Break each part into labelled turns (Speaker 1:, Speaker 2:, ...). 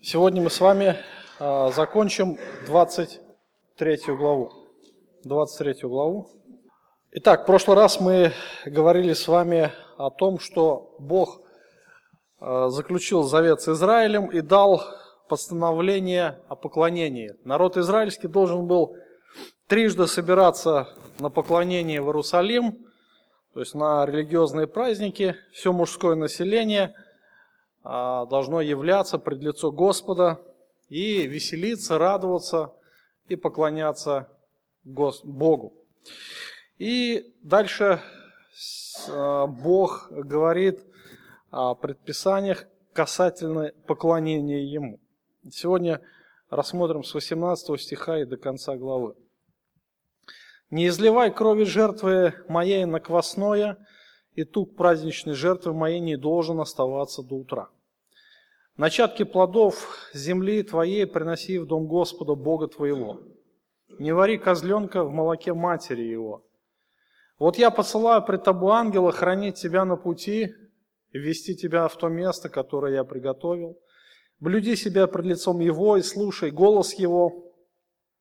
Speaker 1: Сегодня мы с вами а, закончим 23 главу. 23 главу. Итак, в прошлый раз мы говорили с вами о том, что Бог а, заключил завет с Израилем и дал постановление о поклонении. Народ израильский должен был трижды собираться на поклонение в Иерусалим, то есть на религиозные праздники, все мужское население – должно являться пред лицо Господа и веселиться, радоваться и поклоняться Богу. И дальше а, Бог говорит о предписаниях касательно поклонения Ему. Сегодня рассмотрим с 18 стиха и до конца главы. «Не изливай крови жертвы моей на квасное, и тук праздничной жертвы моей не должен оставаться до утра. Начатки плодов земли твоей приноси в дом Господа Бога твоего. Не вари козленка в молоке матери его. Вот я посылаю пред тобой ангела хранить тебя на пути вести тебя в то место, которое я приготовил. Блюди себя пред лицом его и слушай голос его,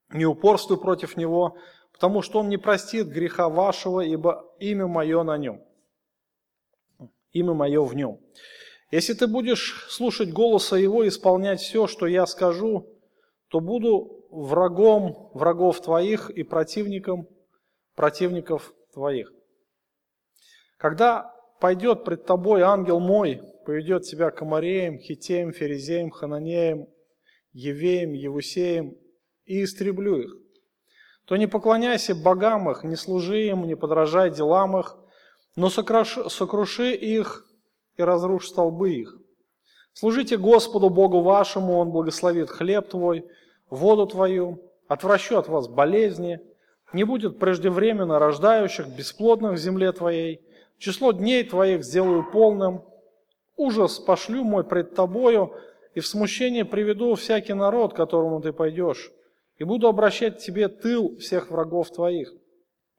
Speaker 1: не упорствуй против него, потому что он не простит греха вашего, ибо имя мое на нем. Имя мое в нем. Если ты будешь слушать голоса Его и исполнять все, что я скажу, то буду врагом врагов твоих и противником противников твоих. Когда пойдет пред тобой ангел мой, поведет тебя к Амареям, Хитеям, Ферезеям, Хананеям, Евеям, Евусеям и истреблю их, то не поклоняйся богам их, не служи им, не подражай делам их, но сокруши их и разрушь столбы их. Служите Господу Богу вашему, Он благословит хлеб твой, воду твою, отвращу от вас болезни, не будет преждевременно рождающих, бесплодных в земле твоей, число дней твоих сделаю полным, ужас пошлю мой пред тобою, и в смущение приведу всякий народ, к которому ты пойдешь, и буду обращать тебе тыл всех врагов твоих.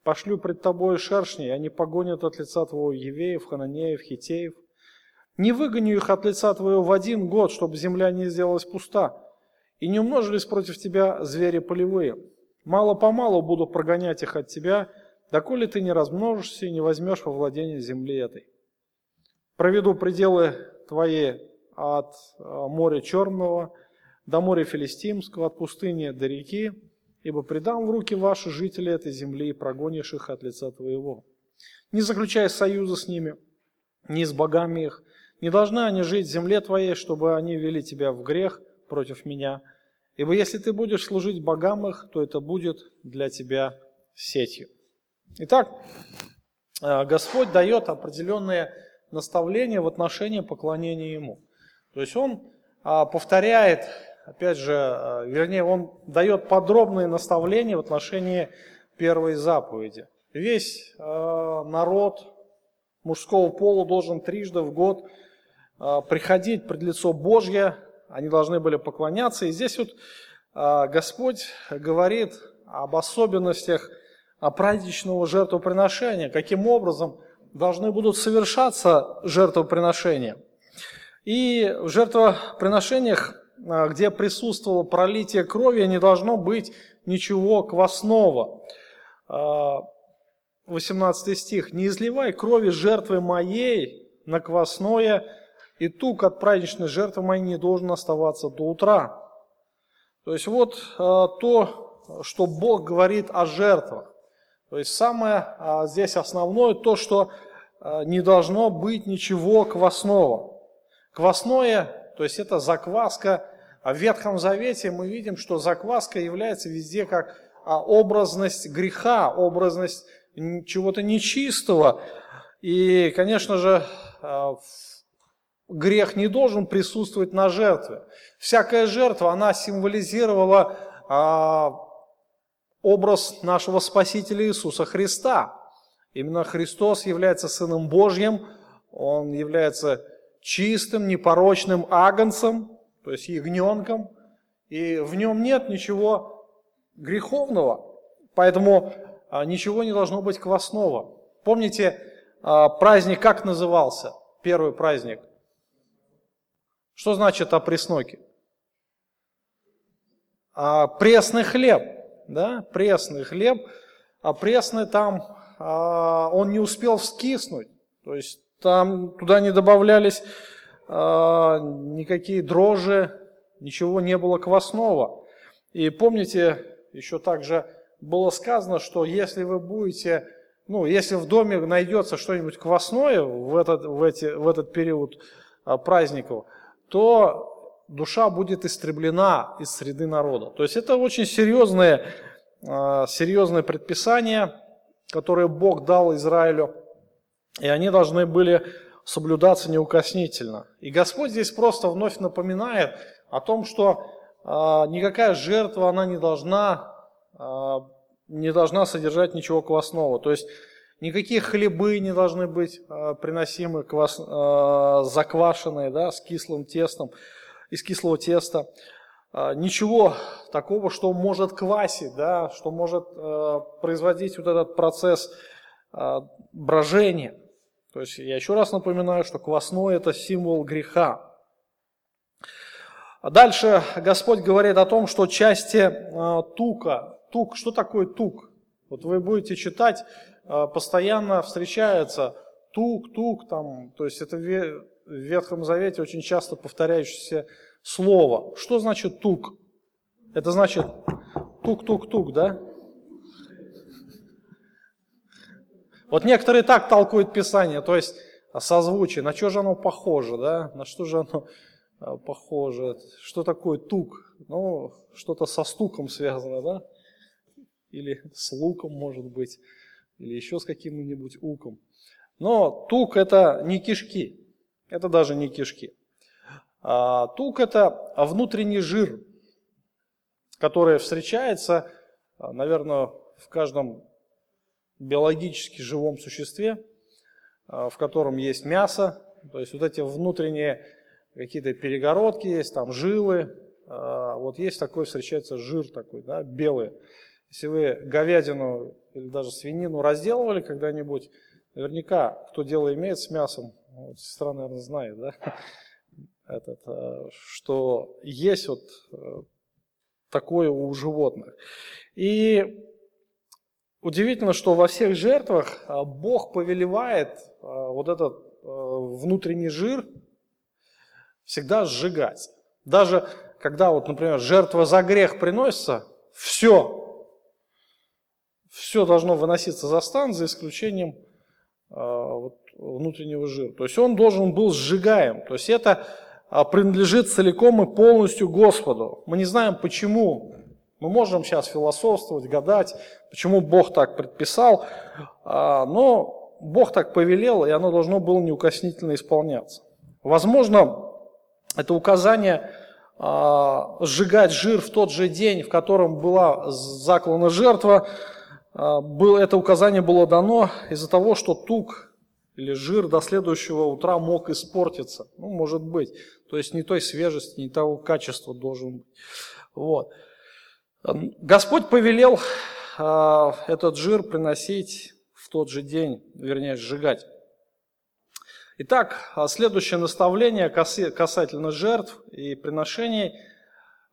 Speaker 1: Пошлю пред тобою шершней, они погонят от лица твоего Евеев, Хананеев, Хитеев – не выгоню их от лица твоего в один год, чтобы земля не сделалась пуста, и не умножились против тебя звери полевые. Мало-помалу буду прогонять их от тебя, доколе ты не размножишься и не возьмешь во владение земли этой. Проведу пределы твои от а, моря Черного до моря Филистимского, от пустыни до реки, ибо предам в руки ваши жители этой земли и прогонишь их от лица твоего. Не заключай союза с ними, ни с богами их, не должны они жить в земле твоей, чтобы они вели тебя в грех против меня. Ибо если ты будешь служить богам их, то это будет для тебя сетью. Итак, э, Господь дает определенные наставления в отношении поклонения Ему. То есть Он а, повторяет, опять же, э, вернее, Он дает подробные наставления в отношении первой заповеди. Весь э, народ мужского пола должен трижды в год приходить пред лицо Божье, они должны были поклоняться. И здесь вот а, Господь говорит об особенностях праздничного жертвоприношения, каким образом должны будут совершаться жертвоприношения. И в жертвоприношениях, а, где присутствовало пролитие крови, не должно быть ничего квасного. 18 стих. «Не изливай крови жертвы моей на квасное, и тук от праздничной жертвы моей не должен оставаться до утра. То есть вот э, то, что Бог говорит о жертвах. То есть самое э, здесь основное то, что э, не должно быть ничего квасного. Квасное, то есть это закваска. В Ветхом Завете мы видим, что закваска является везде как образность греха, образность чего-то нечистого. И, конечно же, в грех не должен присутствовать на жертве. Всякая жертва, она символизировала а, образ нашего Спасителя Иисуса Христа. Именно Христос является Сыном Божьим, Он является чистым, непорочным агнцем, то есть ягненком, и в нем нет ничего греховного, поэтому а, ничего не должно быть квасного. Помните, а, праздник как назывался? Первый праздник. Что значит опресноки? а, пресный хлеб, да, пресный хлеб, а пресный там, а, он не успел вскиснуть, то есть там туда не добавлялись а, никакие дрожжи, ничего не было квасного. И помните, еще также было сказано, что если вы будете, ну, если в доме найдется что-нибудь квасное в этот, в эти, в этот период а, праздников, то душа будет истреблена из среды народа. То есть это очень серьезное, а, серьезное предписание, которое Бог дал Израилю, и они должны были соблюдаться неукоснительно. И Господь здесь просто вновь напоминает о том, что а, никакая жертва, она не должна, а, не должна содержать ничего квасного. То есть никакие хлебы не должны быть приносимы квас, заквашенные, да, с кислым тестом из кислого теста. А, ничего такого, что может квасить, да, что может э, производить вот этот процесс э, брожения. То есть я еще раз напоминаю, что квасной это символ греха. А дальше Господь говорит о том, что части э, тука, тук, что такое тук? Вот вы будете читать, э, постоянно встречается тук, тук, там, то есть это в Ветхом Завете очень часто повторяющееся слово. Что значит тук? Это значит тук-тук-тук, да? Вот некоторые так толкуют Писание, то есть созвучие, на что же оно похоже, да? На что же оно а, похоже? Что такое тук? Ну, что-то со стуком связано, да? Или с луком, может быть, или еще с каким-нибудь уком. Но тук это не кишки, это даже не кишки. А, тук – это внутренний жир, который встречается, а, наверное, в каждом биологически живом существе, а, в котором есть мясо, то есть вот эти внутренние какие-то перегородки есть, там жилы, вот есть такой, встречается жир такой, да, белый. Если вы говядину или даже свинину разделывали когда-нибудь, наверняка, кто дело имеет с мясом, вот сестра, наверное, знает, да, этот, э, что есть вот э, такое у животных. И удивительно, что во всех жертвах э, Бог повелевает вот этот внутренний жир всегда сжигать. Даже когда, вот, например, жертва за грех приносится, все, все должно выноситься за стан, за исключением вот, внутреннего жира. То есть он должен был сжигаем. То есть это а, принадлежит целиком и полностью Господу. Мы не знаем почему. Мы можем сейчас философствовать, гадать, почему Бог так предписал, а, но Бог так повелел, и оно должно было неукоснительно исполняться. Возможно, это указание а, сжигать жир в тот же день, в котором была заклана жертва, это указание было дано из-за того, что тук или жир до следующего утра мог испортиться. Ну, может быть. То есть не той свежести, не того качества должен быть. Вот. Господь повелел э, этот жир приносить в тот же день, вернее, сжигать. Итак, следующее наставление касательно жертв и приношений.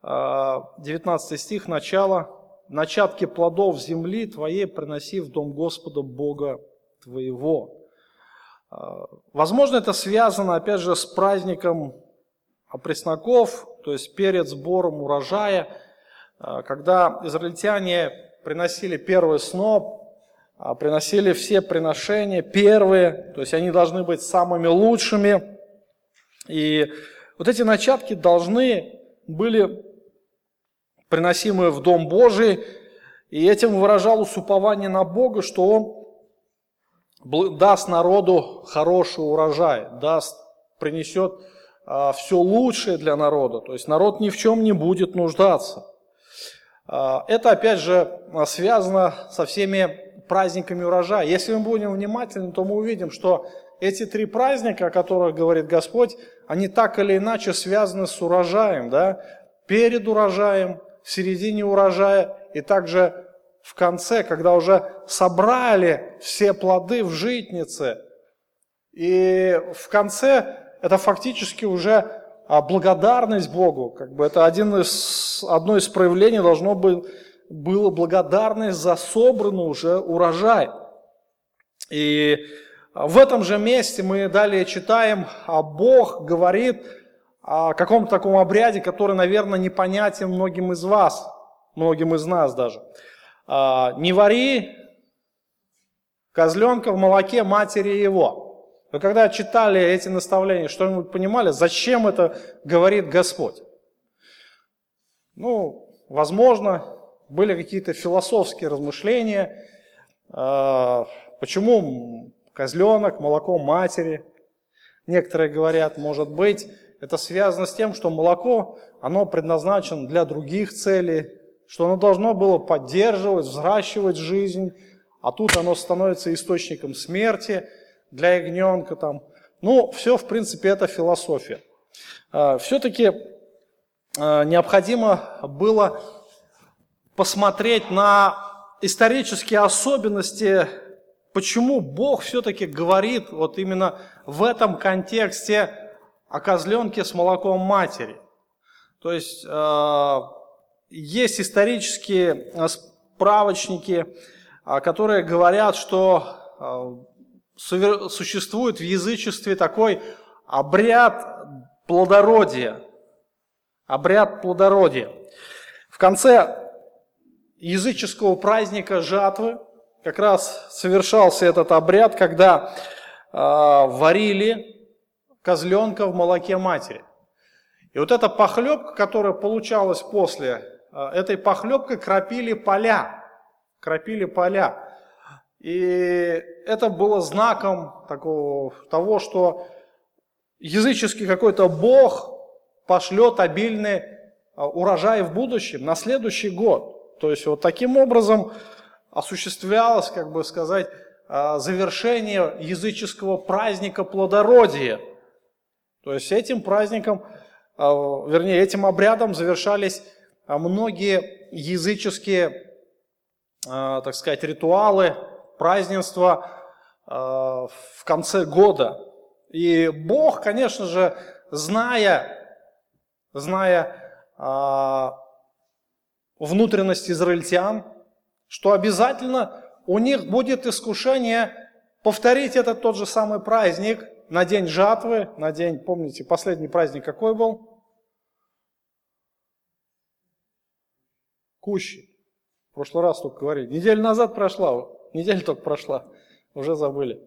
Speaker 1: 19 стих, начало. «Начатки плодов земли твоей приноси в дом Господа Бога твоего». А, возможно, это связано, опять же, с праздником пресноков, то есть перед сбором урожая, а, когда израильтяне приносили первый сноп, а, приносили все приношения первые, то есть они должны быть самыми лучшими. И вот эти начатки должны были приносимые в Дом Божий, и этим выражалось упование на Бога, что Он даст народу хороший урожай, даст, принесет а, все лучшее для народа. То есть народ ни в чем не будет нуждаться. А, это опять же связано со всеми праздниками урожая. Если мы будем внимательны, то мы увидим, что эти три праздника, о которых говорит Господь, они так или иначе связаны с урожаем. Да? Перед урожаем, в середине урожая и также в конце, когда уже собрали все плоды в житнице, и в конце это фактически уже а, благодарность Богу. Как бы это один из одно из проявлений должно быть было благодарность за собранный уже урожай. И в этом же месте мы далее читаем, а Бог говорит о каком-то таком обряде, который, наверное, непонятен многим из вас, многим из нас даже. А, Не вари козленка в молоке матери его. Вы когда читали эти наставления, что-нибудь понимали, зачем это говорит Господь? Ну, возможно, были какие-то философские размышления, а, почему козленок, молоко матери. Некоторые говорят, может быть, это связано с тем, что молоко, оно предназначено для других целей, что оно должно было поддерживать, взращивать жизнь, а тут оно становится источником смерти для ягненка. Там. Ну, все, в принципе, это философия. А, Все-таки а, необходимо было посмотреть на исторические особенности Почему Бог все-таки говорит вот именно в этом контексте о козленке с молоком матери? То есть э, есть исторические э, справочники, э, которые говорят, что существует в язычестве такой обряд плодородия. Обряд плодородия. В конце языческого праздника жатвы как раз совершался этот обряд, когда э, варили козленка в молоке матери. И вот эта похлебка, которая получалась после, э, этой похлебкой кропили поля. Кропили поля. И это было знаком такого, того, что языческий какой-то бог пошлет обильный урожай в будущем, на следующий год. То есть вот таким образом осуществлялось, как бы сказать, а, завершение языческого праздника плодородия. То есть этим праздником, а, вернее, этим обрядом завершались а, многие языческие, так сказать, ритуалы, празднества в конце года. И Бог, конечно же, зная, зная внутренность израильтян, что обязательно у них будет искушение повторить этот тот же самый праздник на день жатвы, на день, помните, последний праздник какой был? Кущи. В прошлый раз только говорили. Неделю назад прошла, неделя только прошла, уже забыли.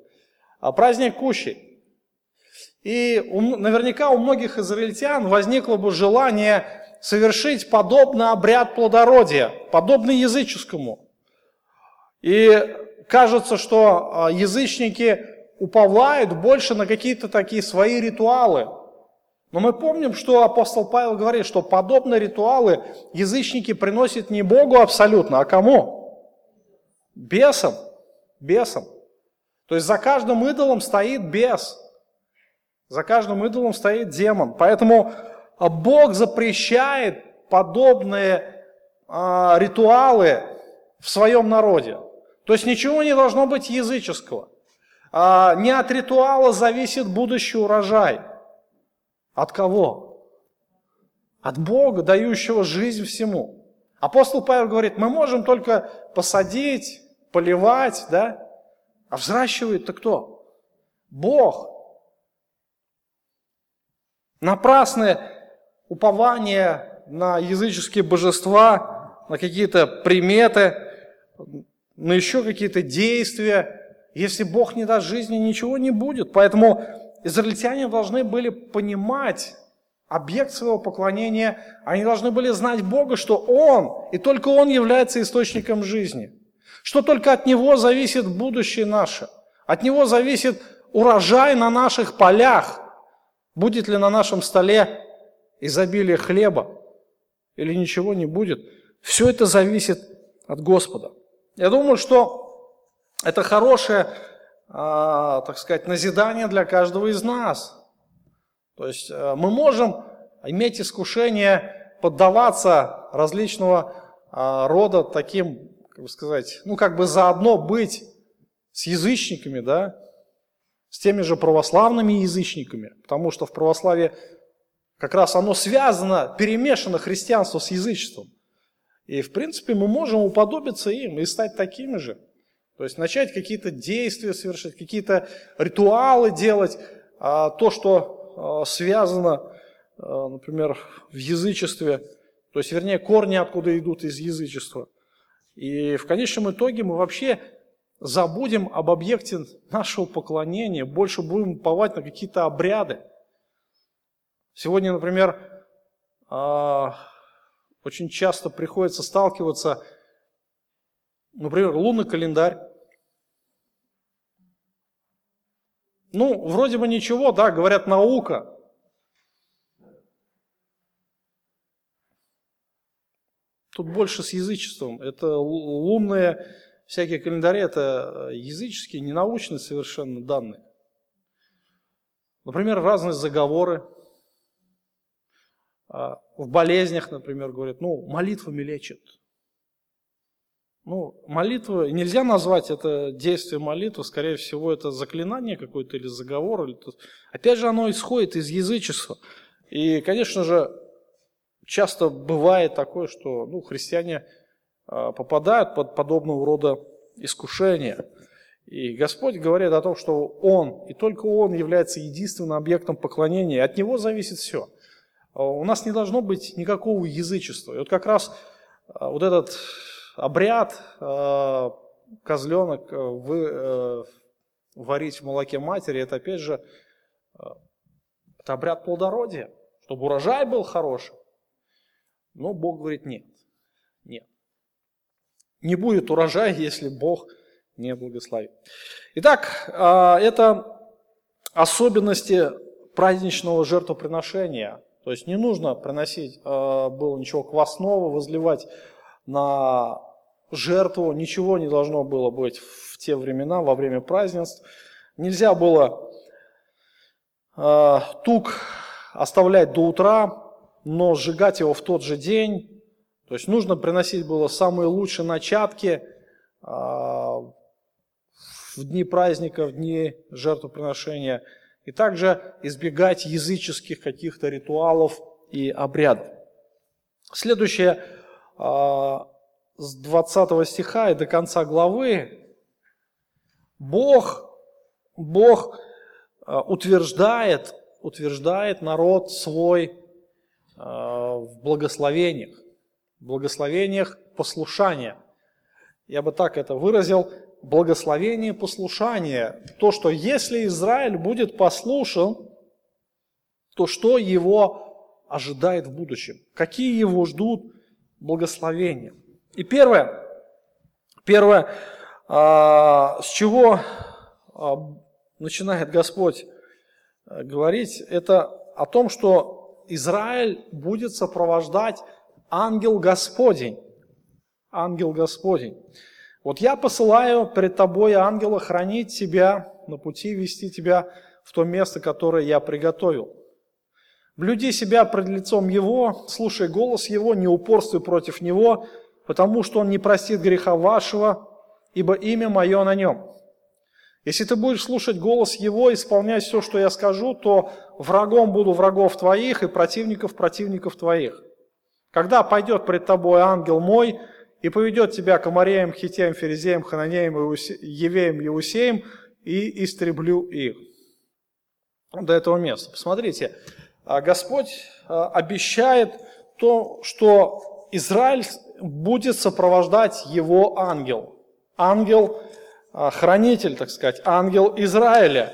Speaker 1: А праздник Кущи. И у, наверняка у многих израильтян возникло бы желание совершить подобный обряд плодородия, подобный языческому. И кажется, что а, язычники уповают больше на какие-то такие свои ритуалы. Но мы помним, что апостол Павел говорит, что подобные ритуалы язычники приносят не Богу абсолютно, а кому? Бесам. Бесам. То есть за каждым идолом стоит бес. За каждым идолом стоит демон. Поэтому а, Бог запрещает подобные а, ритуалы в своем народе. То есть ничего не должно быть языческого. А не от ритуала зависит будущий урожай. От кого? От Бога, дающего жизнь всему. Апостол Павел говорит, мы можем только посадить, поливать, да? А взращивает-то кто? Бог. Напрасное упование на языческие божества, на какие-то приметы, на еще какие-то действия. Если Бог не даст жизни, ничего не будет. Поэтому израильтяне должны были понимать объект своего поклонения, они должны были знать Бога, что Он, и только Он является источником жизни. Что только от Него зависит будущее наше. От Него зависит урожай на наших полях. Будет ли на нашем столе изобилие хлеба или ничего не будет. Все это зависит от Господа. Я думаю, что это хорошее, а, так сказать, назидание для каждого из нас. То есть э, мы можем иметь искушение поддаваться различного а, рода таким, как бы сказать, ну как бы заодно быть с язычниками, да, с теми же православными язычниками, потому что в православии Как раз оно связано, перемешано христианство с язычеством. И, в принципе, мы можем уподобиться им и стать такими же. То есть начать какие-то действия совершать, какие-то ритуалы делать, а то, что а, связано, а, например, в язычестве, то есть, вернее, корни откуда идут из язычества. И в конечном итоге мы вообще забудем об объекте нашего поклонения, больше будем уповать на какие-то обряды. Сегодня, например, очень часто приходится сталкиваться, например, лунный календарь. Ну, вроде бы ничего, да, говорят, наука. Тут больше с язычеством. Это лунные всякие календари, это языческие, ненаучные совершенно данные. Например, разные заговоры. А, в болезнях, например, говорят, ну, молитвами лечат. Ну, молитва, нельзя назвать это действие молитвы, скорее всего, это заклинание какое-то или заговор. Или. Опять же, оно исходит из язычества. И, конечно же, часто бывает такое, что ну, христиане а, попадают под подобного рода искушения. И Господь говорит о том, что Он, и только Он является единственным объектом поклонения, от Него зависит все. А у нас не должно быть никакого язычества. И вот как раз вот этот обряд э, козленок э, вы, э, варить в молоке матери, это опять же это обряд плодородия, чтобы урожай был хороший. Но Бог говорит нет, нет. Не будет урожая, если Бог не благословит. Итак, это особенности праздничного жертвоприношения. То есть не нужно приносить было ничего квасного, возливать на жертву, ничего не должно было быть в те времена, во время празднеств. Нельзя было э, тук оставлять до утра, но сжигать его в тот же день. То есть нужно приносить было самые лучшие начатки э, в дни праздника, в дни жертвоприношения. И также избегать языческих каких-то ритуалов и обрядов. Следующее э, с 20 стиха и до конца главы, Бог, Бог э, утверждает, утверждает народ свой э, в благословениях, в благословениях послушания. Я бы так это выразил, благословение послушания. То, что если Израиль будет послушен, то что его ожидает в будущем? Какие его ждут благословения? И первое, первое, а, с чего а, начинает Господь а, говорить, это о том, что Израиль будет сопровождать ангел Господень. Ангел Господень. Вот я посылаю перед тобой ангела хранить тебя на пути, вести тебя в то место, которое я приготовил. Блюди себя пред лицом Его, слушай голос Его, не упорствуй против Него, потому что Он не простит греха вашего, ибо имя мое на нем. Если ты будешь слушать голос Его, исполнять все, что я скажу, то врагом буду врагов твоих и противников противников твоих. Когда пойдет пред тобой ангел мой и поведет тебя к Амареям, Хитеям, Ферезеям, Хананеям, Евеям, Еусеям, и истреблю их. До этого места. Посмотрите, а Господь а, обещает то, что Израиль будет сопровождать его ангел. Ангел, а, хранитель, так сказать, ангел Израиля.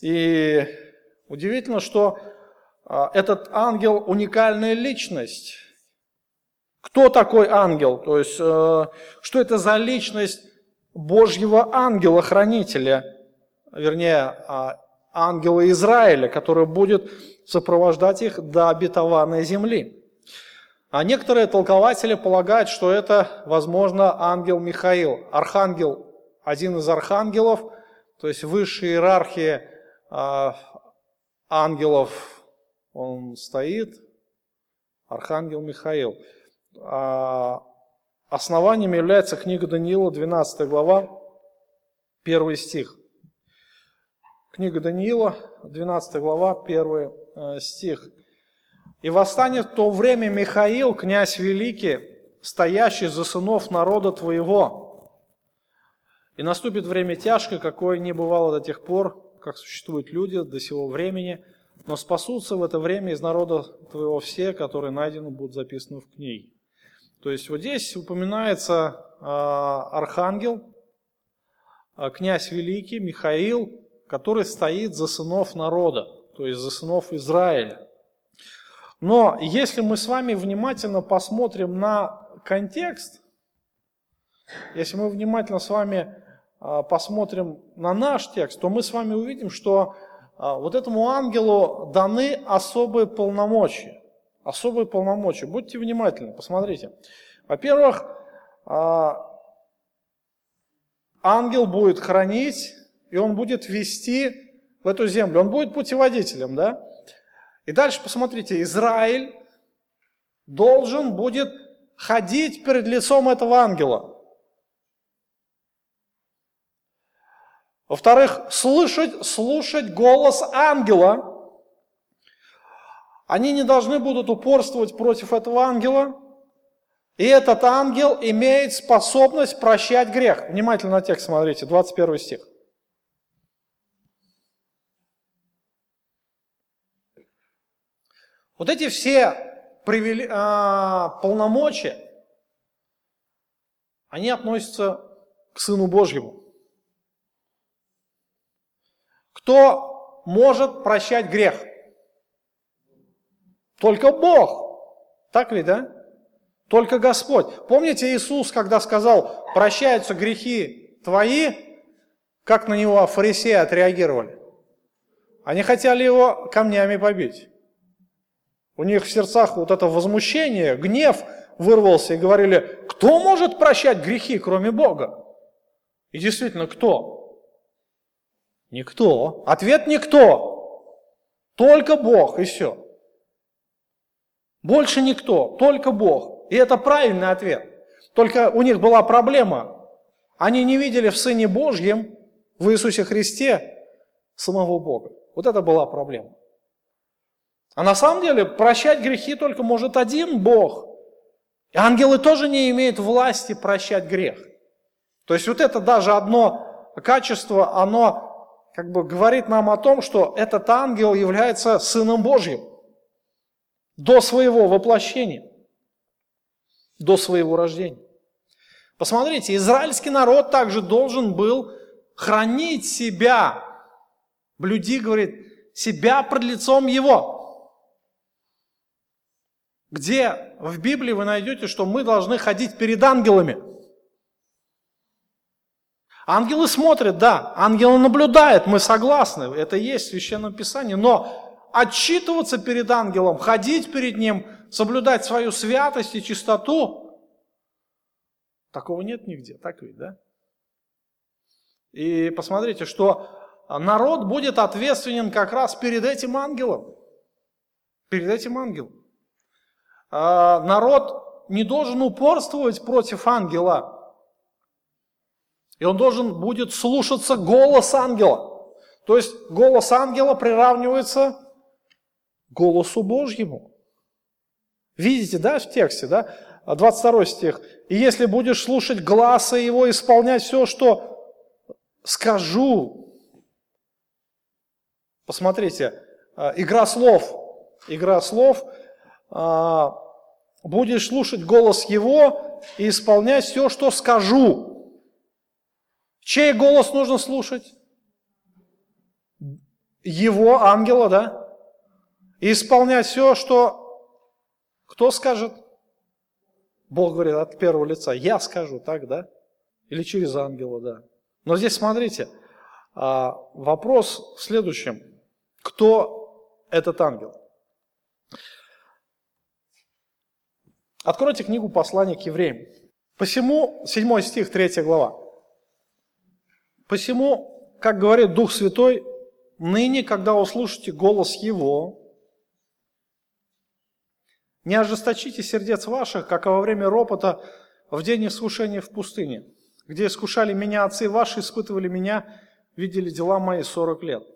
Speaker 1: И удивительно, что а, этот ангел уникальная личность. Кто такой ангел? То есть, э, что это за личность Божьего ангела-хранителя, вернее, а, ангела Израиля, который будет сопровождать их до обетованной земли. А некоторые толкователи полагают, что это, возможно, ангел Михаил, архангел, один из архангелов, то есть высшая иерархия э, ангелов, он стоит, архангел Михаил. А основанием является книга Даниила, 12 глава, 1 стих. Книга Даниила, 12 глава, 1 э, стих. И восстанет в то время Михаил, князь великий, стоящий за сынов народа твоего. И наступит время тяжкое, какое не бывало до тех пор, как существуют люди до сего времени, но спасутся в это время из народа твоего все, которые найдены будут записаны в книге. То есть вот здесь упоминается э, архангел, э, князь великий Михаил, который стоит за сынов народа, то есть за сынов Израиля. Но если мы с вами внимательно посмотрим на контекст, если мы внимательно с вами а, посмотрим на наш текст, то мы с вами увидим, что а, вот этому ангелу даны особые полномочия. Особые полномочия. Будьте внимательны, посмотрите. Во-первых, а, ангел будет хранить, и он будет вести в эту землю. Он будет путеводителем, да? И дальше посмотрите, Израиль должен будет ходить перед лицом этого ангела. Во-вторых, слышать, слушать голос ангела. Они не должны будут упорствовать против этого ангела. И этот ангел имеет способность прощать грех. Внимательно на текст смотрите, 21 стих. Вот эти все привели, а, полномочия, они относятся к Сыну Божьему. Кто может прощать грех? Только Бог. Так ли, да? Только Господь. Помните Иисус, когда сказал, прощаются грехи твои, как на него фарисеи отреагировали? Они хотели его камнями побить. У них в сердцах вот это возмущение, гнев вырвался и говорили, кто может прощать грехи, кроме Бога? И действительно, кто? Никто. Ответ никто. Только Бог и все. Больше никто, только Бог. И это правильный ответ. Только у них была проблема. Они не видели в Сыне Божьем, в Иисусе Христе, самого Бога. Вот это была проблема. А на самом деле прощать грехи только может один Бог. И ангелы тоже не имеют власти прощать грех. То есть вот это даже одно качество, оно как бы говорит нам о том, что этот ангел является Сыном Божьим до своего воплощения, до своего рождения. Посмотрите, израильский народ также должен был хранить себя, блюди, говорит, себя пред лицом его. Где в Библии вы найдете, что мы должны ходить перед ангелами – Ангелы смотрят, да, ангелы наблюдают, мы согласны, это есть в Священном Писании, но отчитываться перед ангелом, ходить перед ним, соблюдать свою святость и чистоту, такого нет нигде, так ведь, да? И посмотрите, что народ будет ответственен как раз перед этим ангелом. Перед этим ангелом. А народ не должен упорствовать против ангела. И он должен будет слушаться голос ангела. То есть голос ангела приравнивается голосу Божьему. Видите, да, в тексте, да? 22 стих. «И если будешь слушать гласа его, исполнять все, что скажу». Посмотрите, а, игра слов. Игра слов. А, будешь слушать голос его и исполнять все, что скажу. Чей голос нужно слушать? Его ангела, да? И исполнять все, что кто скажет? Бог говорит от первого лица. Я скажу, так, да? Или через ангела, да. Но здесь смотрите, а, вопрос в следующем. Кто этот ангел? Откройте книгу «Послание к евреям». Посему, 7 стих, 3 глава. Посему, как говорит Дух Святой, ныне, когда услышите голос Его, не ожесточите сердец ваших, как во время ропота в день искушения в пустыне, где искушали меня отцы ваши, испытывали меня, видели дела мои сорок лет.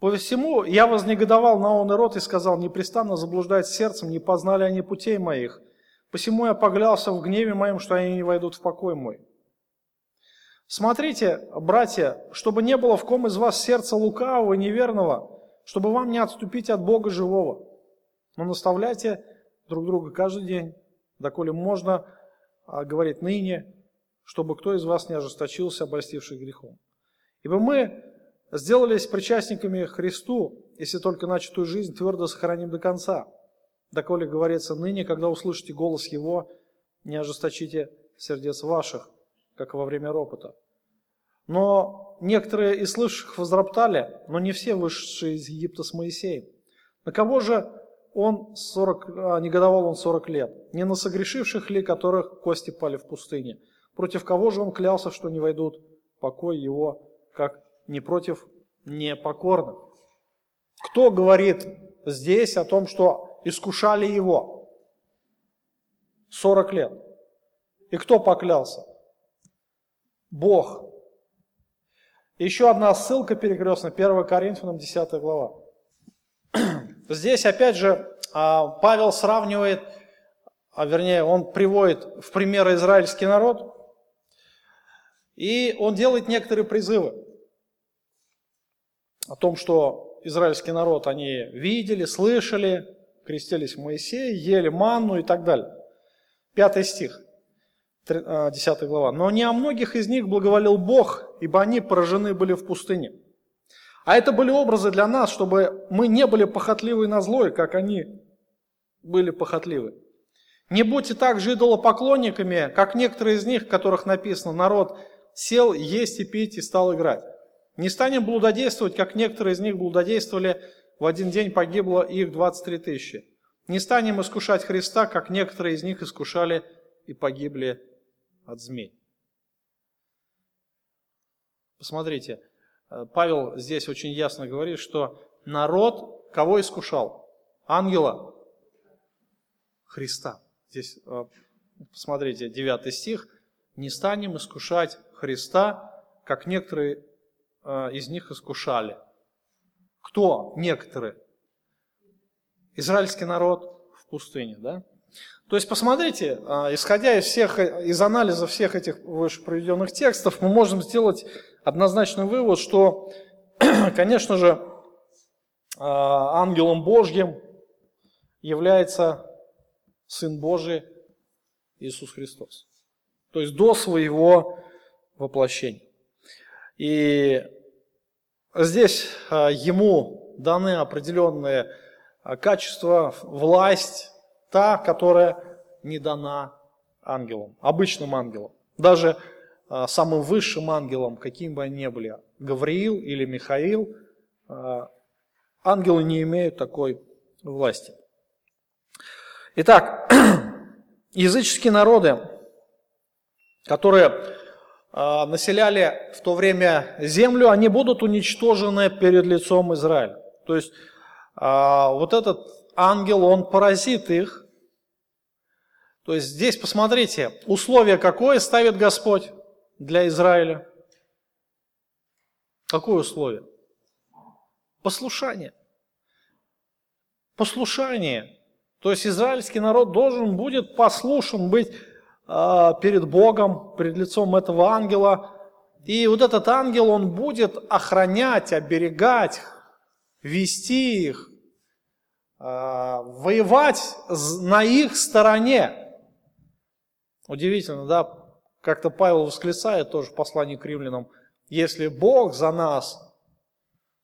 Speaker 1: По всему я вознегодовал на он и рот и сказал, непрестанно заблуждать сердцем, не познали они путей моих. Посему я поглялся в гневе моем, что они не войдут в покой мой. Смотрите, братья, чтобы не было в ком из вас сердца лукавого и неверного, чтобы вам не отступить от Бога живого. Но наставляйте друг друга каждый день, доколе можно а, говорить ныне, чтобы кто из вас не ожесточился, обольстивший грехом. Ибо мы сделались причастниками Христу, если только начатую жизнь твердо сохраним до конца. Доколе говорится ныне, когда услышите голос Его, не ожесточите сердец ваших, как во время ропота. Но некоторые из слышащих возроптали, но не все вышедшие из Египта с Моисеем. На кого же он 40, а, негодовал он 40 лет? Не на согрешивших ли, которых кости пали в пустыне? Против кого же он клялся, что не войдут в покой его, как не против непокорных? Кто говорит здесь о том, что искушали его 40 лет? И кто поклялся? Бог. Еще одна ссылка перекрестная, 1 Коринфянам 10 глава. Здесь опять же а, Павел сравнивает, а вернее он приводит в пример израильский народ, и он делает некоторые призывы о том, что израильский народ они видели, слышали, крестились в Моисее, ели манну и так далее. Пятый стих. 10 а, глава. «Но не о многих из них благоволил Бог, ибо они поражены были в пустыне». А это были образы для нас, чтобы мы не были похотливы на злое, как они были похотливы. Не будьте так же идолопоклонниками, как некоторые из них, которых написано, народ сел есть и пить и стал играть. Не станем блудодействовать, как некоторые из них блудодействовали, в один день погибло их 23 тысячи. Не станем искушать Христа, как некоторые из них искушали и погибли от змей. Посмотрите, э, Павел здесь очень ясно говорит, что народ кого искушал? Ангела? Христа. Здесь, э, посмотрите, 9 стих. «Не станем искушать Христа, как некоторые из них искушали». Кто некоторые? Израильский народ в пустыне, да? То есть, посмотрите, а, исходя из, всех, из анализа всех этих выше приведенных текстов, мы можем сделать однозначный вывод, что, конечно же, а, ангелом Божьим является Сын Божий Иисус Христос. То есть до своего воплощения. И здесь а, ему даны определенные качества, власть, та, которая не дана ангелам, обычным ангелам. Даже а, самым высшим ангелам, каким бы они ни были, Гавриил или Михаил, а, ангелы не имеют такой власти. Итак, языческие народы, которые а, населяли в то время землю, они будут уничтожены перед лицом Израиля. То есть вот этот ангел, он поразит их. То есть здесь, посмотрите, условие какое ставит Господь для Израиля? Какое условие? Послушание. Послушание. То есть израильский народ должен будет послушен быть перед Богом, перед лицом этого ангела. И вот этот ангел, он будет охранять, оберегать, вести их, а, воевать на их стороне. Удивительно, да? Как-то Павел восклицает тоже в послании к римлянам, если Бог за нас,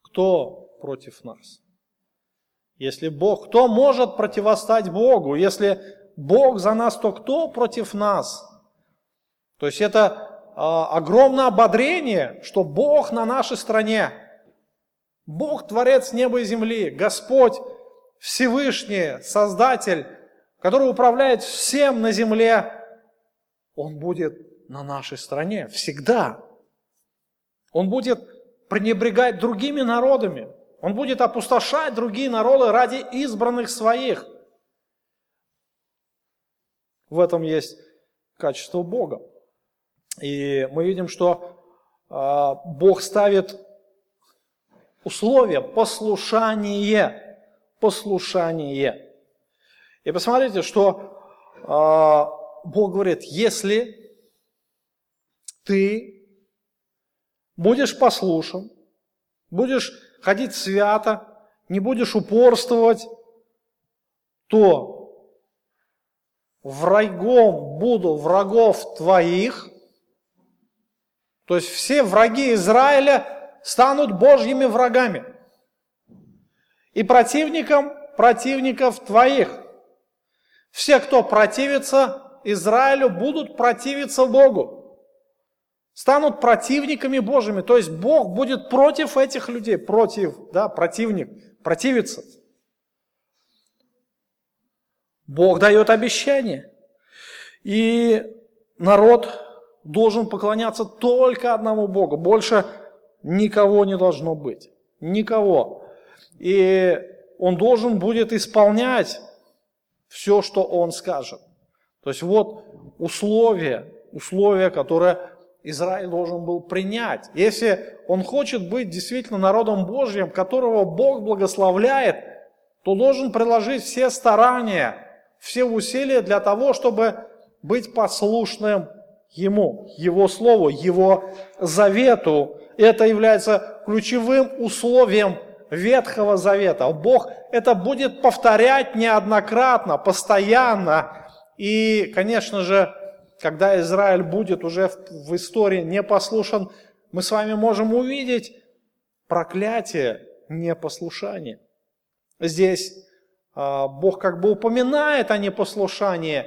Speaker 1: кто против нас? Если Бог, кто может противостать Богу? Если Бог за нас, то кто против нас? То есть это э, огромное ободрение, что Бог на нашей стороне. Бог Творец неба и земли, Господь Всевышний, Создатель, который управляет всем на земле, Он будет на нашей стороне всегда. Он будет пренебрегать другими народами. Он будет опустошать другие народы ради избранных своих. В этом есть качество Бога. И мы видим, что а, Бог ставит условие послушание. Послушание. И посмотрите, что э, Бог говорит, если ты будешь послушен, будешь ходить свято, не будешь упорствовать, то врагом буду врагов твоих, то есть все враги Израиля станут Божьими врагами. И противником противников твоих. Все, кто противится Израилю, будут противиться Богу. Станут противниками Божьими. То есть Бог будет против этих людей. Против, да, противник противиться. Бог дает обещание. И народ должен поклоняться только одному Богу. Больше никого не должно быть. Никого. И он должен будет исполнять все, что он скажет. То есть вот условия, условия, которые Израиль должен был принять. Если он хочет быть действительно народом Божьим, которого Бог благословляет, то должен приложить все старания, все усилия для того, чтобы быть послушным Ему, Его Слову, Его завету. Это является ключевым условием Ветхого Завета. Бог это будет повторять неоднократно, постоянно. И, конечно же, когда Израиль будет уже в истории не послушан, мы с вами можем увидеть проклятие непослушания. Здесь Бог как бы упоминает о непослушании,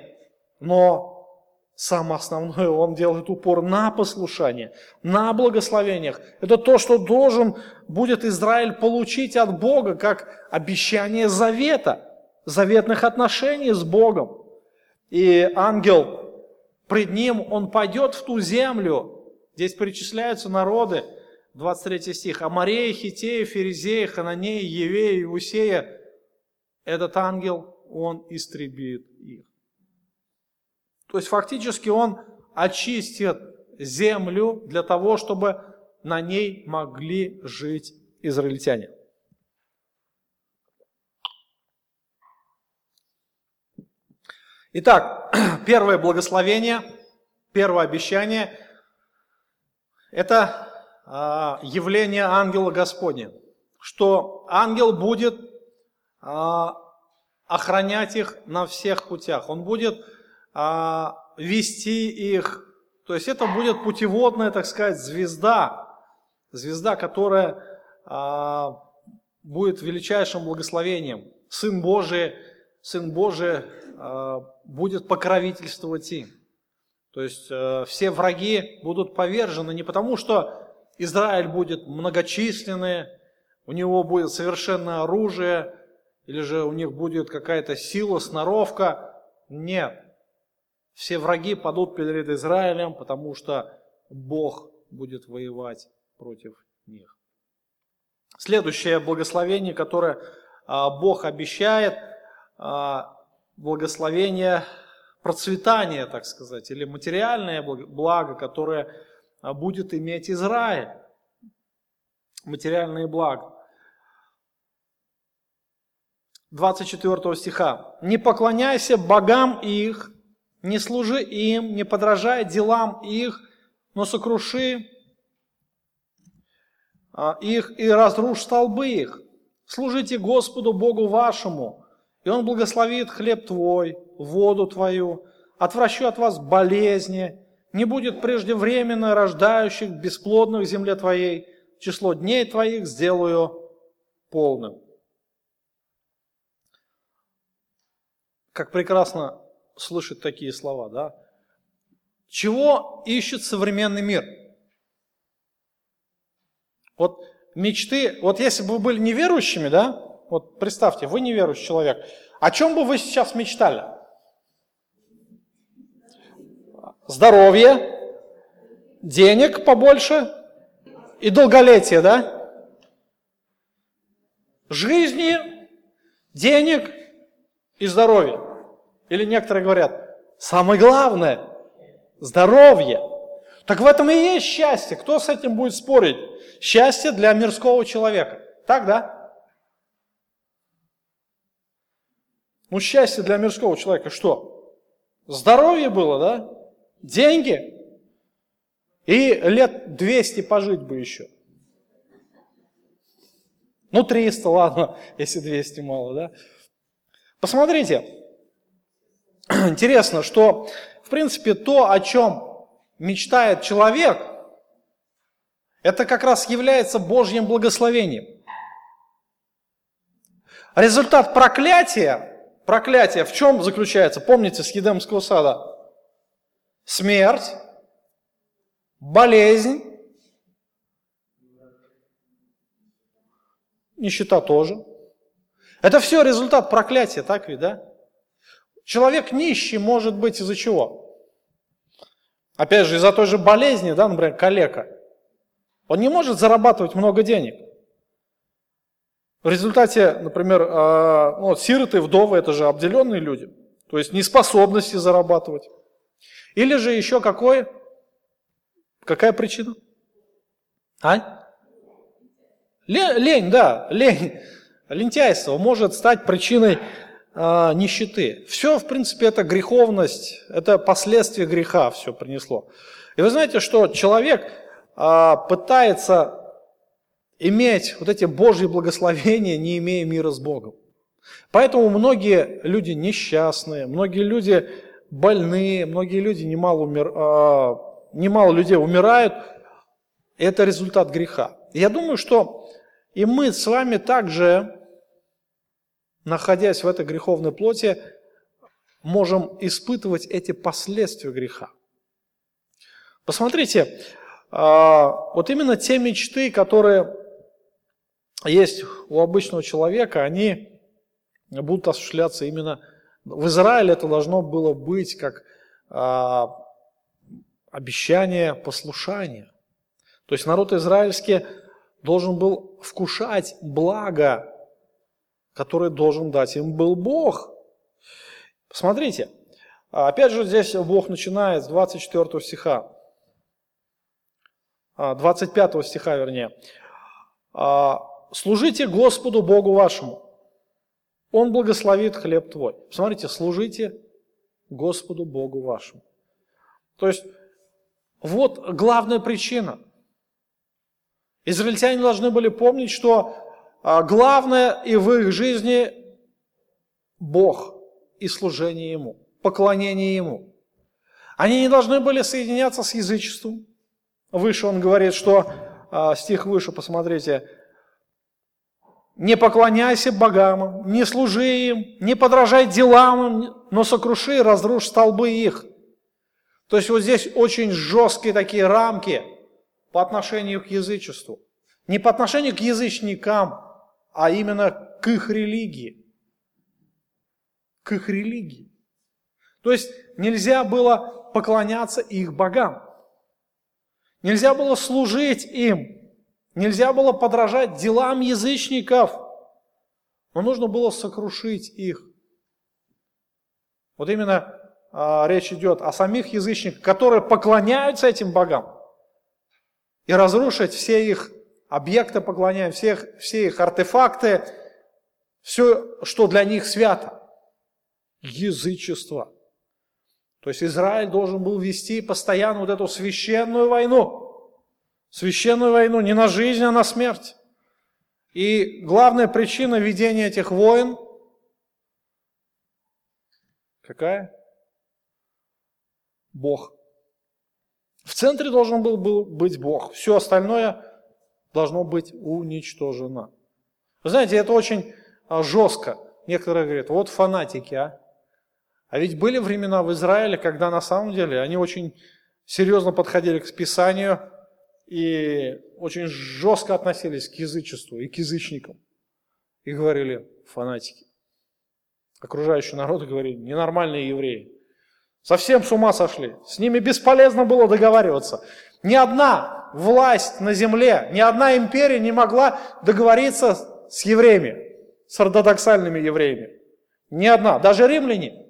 Speaker 1: но самое основное, Он делает упор на послушание, на благословениях. Это то, что должен будет Израиль получить от Бога, как обещание завета, заветных отношений с Богом. И ангел Пред ним он пойдет в ту землю. Здесь перечисляются народы. 23 стих. Амарея, Хитея, Ферезея, Хананея, Евея, Иусея. Этот ангел, он истребит их. То есть фактически он очистит землю для того, чтобы на ней могли жить израильтяне. Итак, первое благословение, первое обещание – это а, явление ангела Господня, что ангел будет охранять их на всех путях, он будет а, вести их, то есть это будет путеводная, так сказать, звезда, звезда, которая будет величайшим благословением. Сын Божий, Сын Божий будет покровительствовать им. То есть э, все враги будут повержены не потому, что Израиль будет многочисленный, у него будет совершенное оружие, или же у них будет какая-то сила, сноровка. Нет. Все враги падут перед Израилем, потому что Бог будет воевать против них. Следующее благословение, которое а, Бог обещает, а, благословение процветания, так сказать, или материальное благо, которое а, будет иметь Израиль. Материальные блага. 24 стиха. «Не поклоняйся богам их, не служи им, не подражай делам их, но сокруши а, их и разрушь столбы их. Служите Господу Богу вашему, и Он благословит хлеб твой, воду твою, отвращу от вас болезни, не будет преждевременно рождающих бесплодных земле твоей, число дней твоих сделаю полным. Как прекрасно слышать такие слова, да? Чего ищет современный мир? Вот мечты, вот если бы вы были неверующими, да, вот представьте, вы неверующий человек. О чем бы вы сейчас мечтали? Здоровье, денег побольше и долголетие, да? Жизни, денег и здоровья. Или некоторые говорят, самое главное – здоровье. Так в этом и есть счастье. Кто с этим будет спорить? Счастье для мирского человека – Так, да? Ну, счастье для мирского человека что? Здоровье было, да? Деньги? И лет 200 пожить бы еще. Ну, 300, ладно, если 200 мало, да? Посмотрите, интересно, что, в принципе, то, о чем мечтает человек, это как раз является Божьим благословением. Результат проклятия, проклятия в чем заключается? Помните с Едемского сада? Смерть, болезнь, нищета тоже. Это все результат проклятия, так ведь, да? Человек нищий может быть из-за чего? Опять же, из-за той же болезни, да, например, калека. Он не может зарабатывать много денег. В результате, например, э, ну, сироты, вдовы – это же обделенные люди. То есть неспособности зарабатывать. Или же еще какой? Какая причина? А? Лень, да, лень. Лентяйство может стать причиной э, нищеты. Все, в принципе, это греховность, это последствия греха все принесло. И вы знаете, что человек э, пытается иметь вот эти Божьи благословения, не имея мира с Богом. Поэтому многие люди несчастные, многие люди больные, многие люди, немало, умер, э, немало людей умирают. Это результат греха. Я думаю, что и мы с вами также, находясь в этой греховной плоти, можем испытывать эти последствия греха. Посмотрите, а, вот именно те мечты, которые есть у обычного человека, они будут осуществляться именно в Израиле. Это должно было быть как а, обещание послушания. То есть народ израильский должен был вкушать благо, которое должен дать им был Бог. Посмотрите, опять же здесь Бог начинает с 24 стиха, 25 а, стиха вернее. «А, «Служите Господу Богу вашему, Он благословит хлеб твой». Посмотрите, служите Господу Богу вашему. То есть, вот главная причина – Израильтяне должны были помнить, что а, главное и в их жизни Бог и служение Ему, поклонение Ему. Они не должны были соединяться с язычеством. Выше он говорит, что, а, стих выше, посмотрите, не поклоняйся богам, не служи им, не подражай делам но сокруши и разрушь столбы их. То есть вот здесь очень жесткие такие рамки – по отношению к язычеству. Не по отношению к язычникам, а именно к их религии. К их религии. То есть нельзя было поклоняться их богам. Нельзя было служить им. Нельзя было подражать делам язычников. Но нужно было сокрушить их. Вот именно а, речь идет о самих язычниках, которые поклоняются этим богам и разрушить все их объекты поклоняния, всех, все их артефакты, все, что для них свято. Язычество. То есть Израиль должен был вести постоянно вот эту священную войну. Священную войну не на жизнь, а на смерть. И главная причина ведения этих войн какая? Бог. В центре должен был быть Бог. Все остальное должно быть уничтожено. Вы знаете, это очень а, жестко. Некоторые говорят, вот фанатики, а. А ведь были времена в Израиле, когда на самом деле они очень серьезно подходили к Писанию и очень жестко относились к язычеству и к язычникам. И говорили, фанатики. Окружающий народ говорили, ненормальные евреи. Совсем с ума сошли. С ними бесполезно было договариваться. Ни одна власть на земле, ни одна империя не могла договориться с евреями, с ортодоксальными евреями. Ни одна. Даже римляне.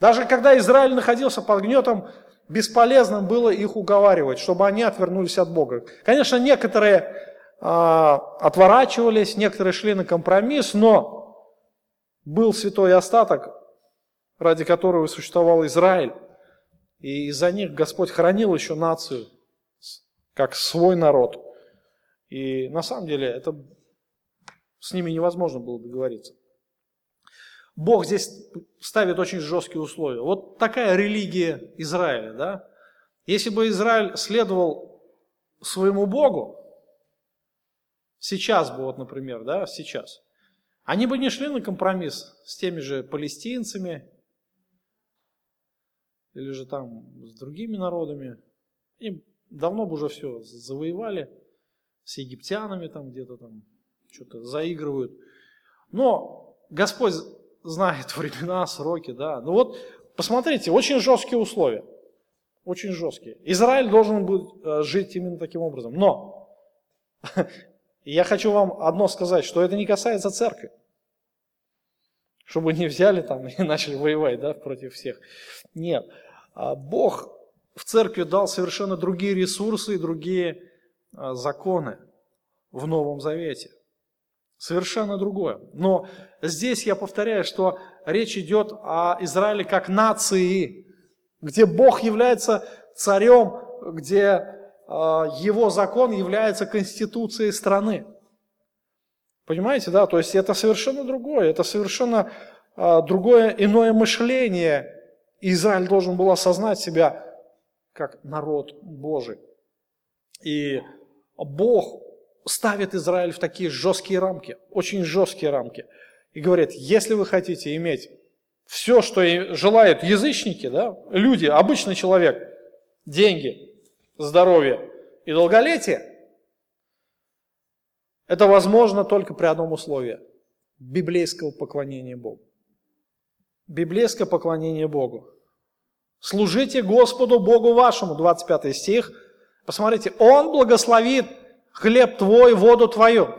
Speaker 1: Даже когда Израиль находился под гнетом, бесполезно было их уговаривать, чтобы они отвернулись от Бога. Конечно, некоторые а, отворачивались, некоторые шли на компромисс, но был святой остаток, ради которого существовал Израиль. И из-за них Господь хранил еще нацию, как свой народ. И на самом деле это с ними невозможно было договориться. Бог здесь ставит очень жесткие условия. Вот такая религия Израиля, да? Если бы Израиль следовал своему Богу, сейчас бы, вот, например, да, сейчас, они бы не шли на компромисс с теми же палестинцами или же там с другими народами. Им давно бы уже все завоевали, с египтянами там где-то там что-то заигрывают. Но Господь знает времена, сроки, да. Ну вот, посмотрите, очень жесткие условия. Очень жесткие. Израиль должен был э, жить именно таким образом. Но я хочу вам одно сказать, что это не касается церкви. Чтобы не взяли там и начали воевать да, против всех. Нет. А Бог в церкви дал совершенно другие ресурсы и другие э, законы в Новом Завете. Совершенно другое. Но здесь я повторяю, что речь идет о Израиле как нации, где Бог является царем, где э, его закон является конституцией страны. Понимаете, да? То есть это совершенно другое, это совершенно э, другое иное мышление. Израиль должен был осознать себя как народ Божий. И Бог ставит Израиль в такие жесткие рамки, очень жесткие рамки. И говорит, если вы хотите иметь все, что желают язычники, да, люди, обычный человек, деньги, здоровье и долголетие, это возможно только при одном условии – библейского поклонения Богу. Библейское поклонение Богу. Служите Господу Богу вашему, 25 стих. Посмотрите, Он благословит хлеб твой, воду твою.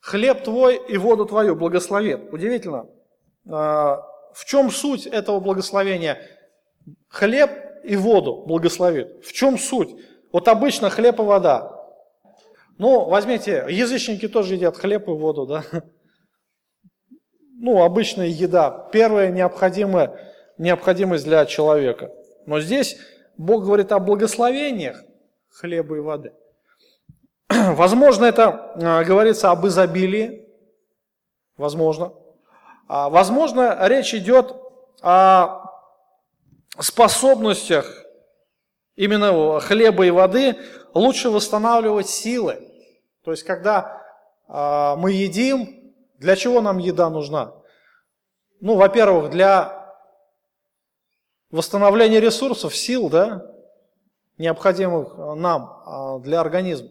Speaker 1: Хлеб твой и воду твою благословит. Удивительно. А, в чем суть этого благословения? Хлеб и воду благословит. В чем суть? Вот обычно хлеб и вода. Ну, возьмите, язычники тоже едят хлеб и воду, да? Ну, обычная еда. Первая необходимая необходимость для человека. Но здесь Бог говорит о благословениях хлеба и воды. Возможно, это а, говорится об изобилии. Возможно. А, возможно, речь идет о способностях именно хлеба и воды лучше восстанавливать силы. То есть, когда а, мы едим, для чего нам еда нужна? Ну, во-первых, для восстановления ресурсов, сил, да, необходимых э, нам, а, для организма.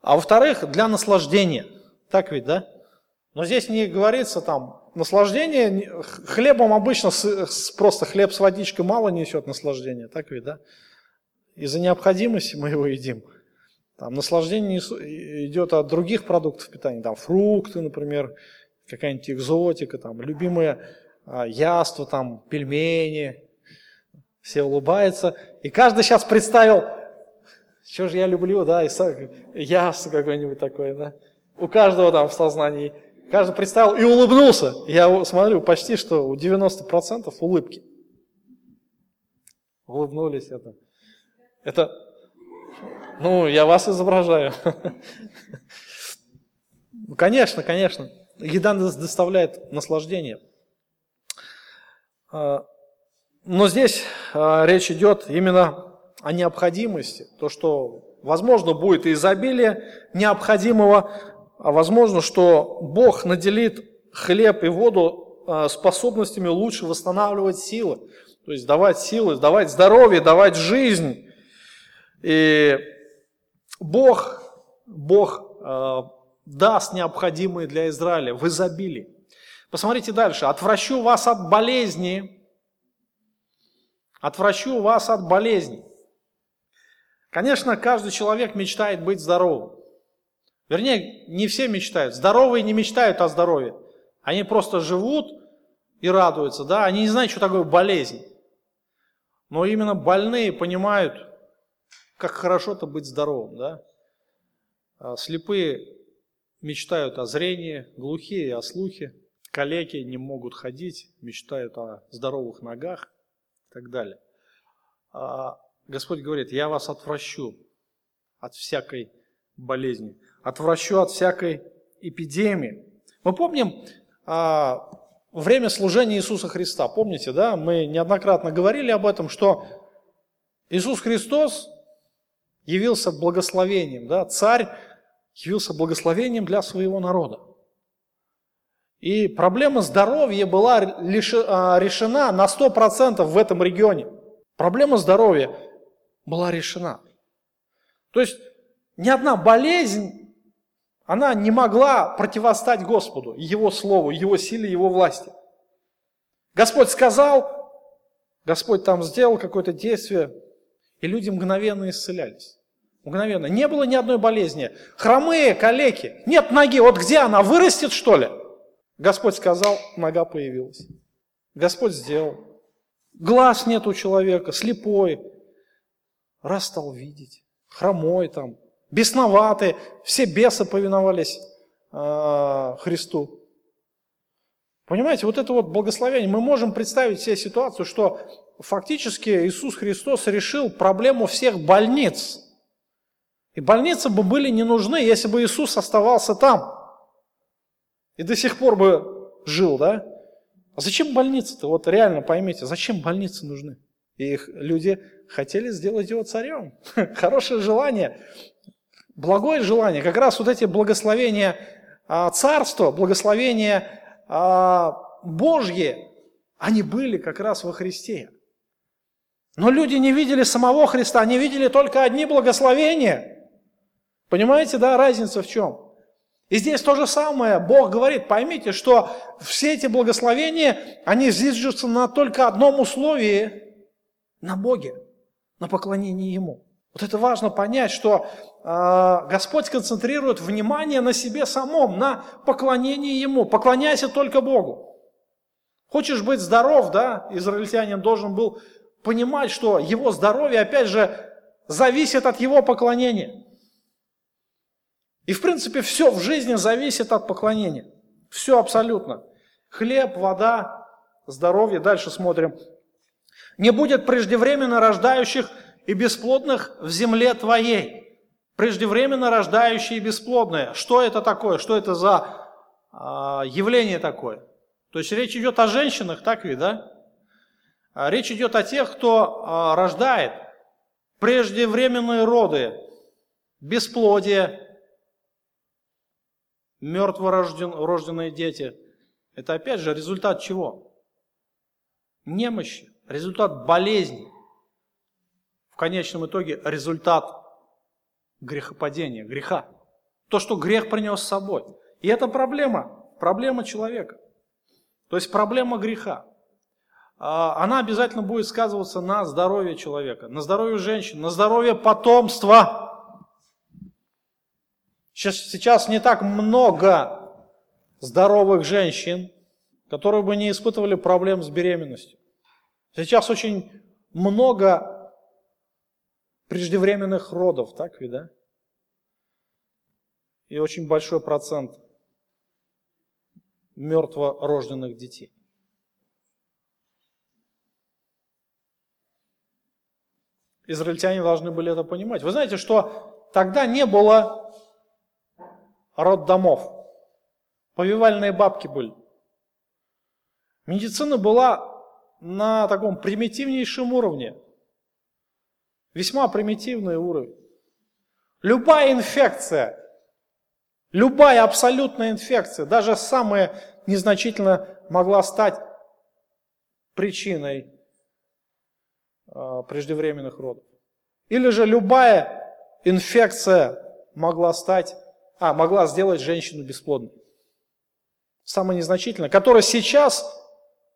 Speaker 1: А во-вторых, для наслаждения. Так ведь, да? Но здесь не говорится там, наслаждение, хлебом обычно просто хлеб с водичкой мало несет наслаждения, так ведь, да? Из-за необходимости мы его едим. Там наслаждение идет от других продуктов питания, там фрукты, например, какая-нибудь экзотика, там любимые а, яства, там пельмени, все улыбаются. И каждый сейчас представил, что же я люблю, да, и ясно какой-нибудь такой, да. У каждого там в сознании. Каждый представил и улыбнулся. Я смотрю, почти что у 90% улыбки. Улыбнулись это. Это, ну, я вас изображаю. Ну, конечно, конечно. Еда доставляет наслаждение. А, но здесь э, речь идет именно о необходимости, то, что, возможно, будет изобилие необходимого, а возможно, что Бог наделит хлеб и воду э, способностями лучше восстанавливать силы, то есть давать силы, давать здоровье, давать жизнь. И Бог, Бог э, даст необходимые для Израиля в изобилии. Посмотрите дальше. «Отвращу вас от болезни, Отвращу вас от болезней. Конечно, каждый человек мечтает быть здоровым. Вернее, не все мечтают. Здоровые не мечтают о здоровье. Они просто живут и радуются, да, они не знают, что такое болезнь. Но именно больные понимают, как хорошо-то быть здоровым, да. А, слепые мечтают о зрении, глухие о слухе, калеки не могут ходить, мечтают о здоровых ногах так далее. А Господь говорит, я вас отвращу от всякой болезни, отвращу от всякой эпидемии. Мы помним а, время служения Иисуса Христа, помните, да, мы неоднократно говорили об этом, что Иисус Христос явился благословением, да, царь явился благословением для своего народа. И проблема здоровья была а, решена на 100% в этом регионе. Проблема здоровья была решена. То есть ни одна болезнь, она не могла противостать Господу, Его Слову, Его силе, Его власти. Господь сказал, Господь там сделал какое-то действие, и люди мгновенно исцелялись. Мгновенно. Не было ни одной болезни. Хромые, калеки. Нет ноги. Вот где она? Вырастет, что ли? Господь сказал, нога появилась. Господь сделал. Глаз нет у человека, слепой. Раз стал видеть. Хромой там. Бесноватый. Все бесы повиновались э, Христу. Понимаете, вот это вот благословение. Мы можем представить себе ситуацию, что фактически Иисус Христос решил проблему всех больниц и больницы бы были не нужны, если бы Иисус оставался там. И до сих пор бы жил, да? А зачем больницы-то? Вот реально поймите, зачем больницы нужны? И их люди хотели сделать его царем. Хорошее желание, благое желание. Как раз вот эти благословения а, царства, благословения а, Божьи, они были как раз во Христе. Но люди не видели самого Христа, они видели только одни благословения – Понимаете, да, разница в чем? И здесь то же самое. Бог говорит, поймите, что все эти благословения, они зиждутся на только одном условии, на Боге, на поклонении Ему. Вот это важно понять, что э, Господь концентрирует внимание на себе самом, на поклонении Ему. Поклоняйся только Богу. Хочешь быть здоров, да, израильтянин должен был понимать, что его здоровье, опять же, зависит от его поклонения. И в принципе все в жизни зависит от поклонения. Все абсолютно. Хлеб, вода, здоровье. Дальше смотрим. Не будет преждевременно рождающих и бесплодных в земле твоей. Преждевременно рождающие и бесплодные. Что это такое? Что это за э, явление такое? То есть речь идет о женщинах, так ведь, да? А речь идет о тех, кто э, рождает преждевременные роды, бесплодие, мертворожденные дети. Это опять же результат чего? Немощи, результат болезни. В конечном итоге результат грехопадения, греха. То, что грех принес с собой. И это проблема, проблема человека. То есть проблема греха. А, она обязательно будет сказываться на здоровье человека, на здоровье женщин, на здоровье потомства. Сейчас, сейчас не так много здоровых женщин, которые бы не испытывали проблем с беременностью. Сейчас очень много преждевременных родов, так ведь, да? И очень большой процент мертворожденных детей. Израильтяне должны были это понимать. Вы знаете, что тогда не было роддомов. Повивальные бабки были. Медицина была на таком примитивнейшем уровне. Весьма примитивный уровень. Любая инфекция, любая абсолютная инфекция, даже самая незначительная, могла стать причиной э, преждевременных родов. Или же любая инфекция могла стать а, могла сделать женщину бесплодной. Самое незначительное, которое сейчас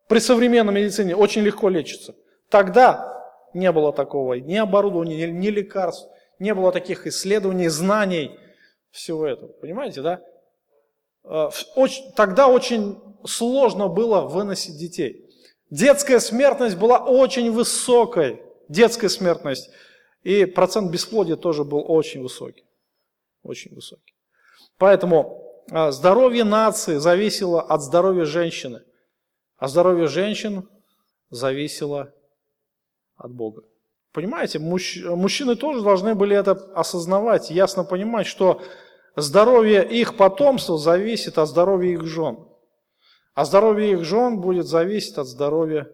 Speaker 1: при современной медицине очень легко лечится. Тогда не было такого ни оборудования, ни лекарств, не было таких исследований, знаний, всего этого. Понимаете, да? Э, тогда очень сложно было выносить детей. Детская смертность была очень высокой, детская смертность, и процент бесплодия тоже был очень высокий. Очень высокий. Поэтому а, здоровье нации зависело от здоровья женщины, а здоровье женщин зависело от Бога. Понимаете, мужч, мужчины тоже должны были это осознавать, ясно понимать, что здоровье их потомства зависит от здоровья их жен. А здоровье их жен будет зависеть от здоровья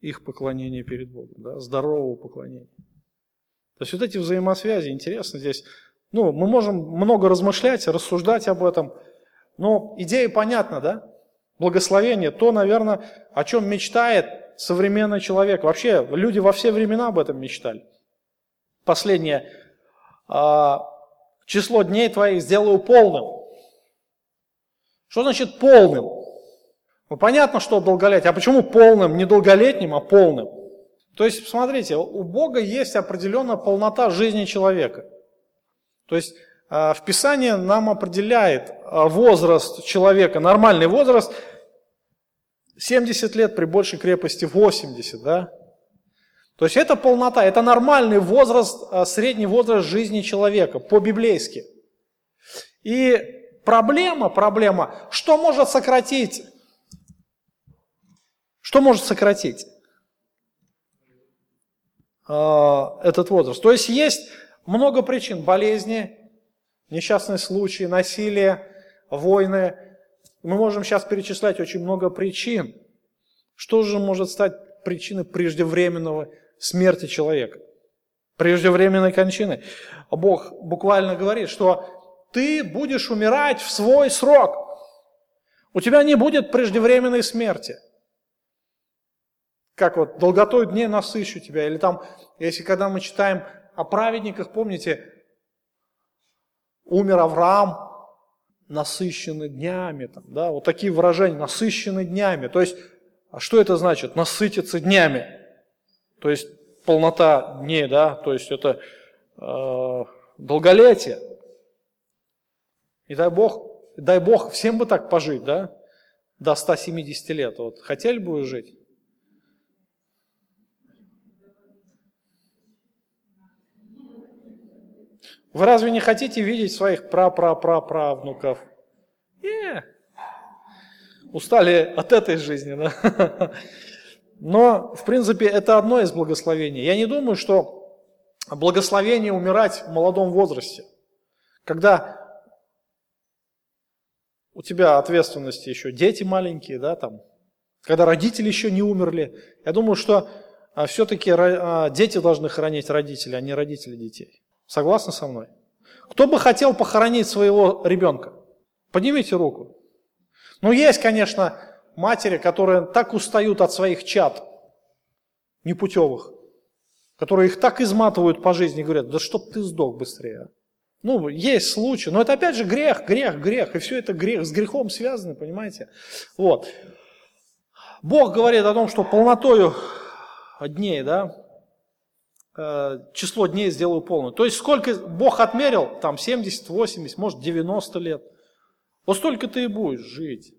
Speaker 1: их поклонения перед Богом, да, здорового поклонения. То есть вот эти взаимосвязи, интересно здесь. Ну, мы можем много размышлять, рассуждать об этом, но идея понятна, да? Благословение, то, наверное, о чем мечтает современный человек. Вообще, люди во все времена об этом мечтали. Последнее. А, число дней твоих сделаю полным. Что значит полным? Ну, понятно, что долголетие. А почему полным? Не долголетним, а полным. То есть, смотрите, у Бога есть определенная полнота жизни человека. То есть, а, в Писании нам определяет а, возраст человека, нормальный возраст 70 лет при большей крепости 80, да? То есть это полнота, это нормальный возраст, а, средний возраст жизни человека, по-библейски. И проблема, проблема, что может сократить? Что может сократить этот возраст? То есть есть много причин, болезни, несчастные случаи, насилие, войны. Мы можем сейчас перечислять очень много причин. Что же может стать причиной преждевременного смерти человека? Преждевременной кончины. Бог буквально говорит, что ты будешь умирать в свой срок. У тебя не будет преждевременной смерти. Как вот долготой дней насыщу тебя. Или там, если когда мы читаем о праведниках, помните, умер Авраам, насыщенный днями. Там, да, вот такие выражения, насыщенный днями. То есть, а что это значит? Насытиться днями. То есть, полнота дней, да, то есть это э, долголетие. И дай Бог, дай Бог, всем бы так пожить, да? До 170 лет. Вот хотели бы вы жить? Вы разве не хотите видеть своих пра-пра-пра-правнуков? Не. Устали от этой жизни, да? Но, в принципе, это одно из благословений. Я не думаю, что благословение умирать в молодом возрасте. Когда у тебя ответственности еще дети маленькие, да, там, когда родители еще не умерли. Я думаю, что а, все-таки а, дети должны хоронить родителей, а не родители детей. Согласны со мной? Кто бы хотел похоронить своего ребенка? Поднимите руку. Ну, есть, конечно, матери, которые так устают от своих чад, непутевых, которые их так изматывают по жизни, говорят, да чтоб ты сдох быстрее. А». Ну, есть случаи, но это опять же грех, грех, грех, и все это грех, с грехом связано, понимаете? Вот. Бог говорит о том, что полнотою дней, да, число дней сделаю полное. То есть сколько Бог отмерил, там 70, 80, может 90 лет. Вот столько ты и будешь жить.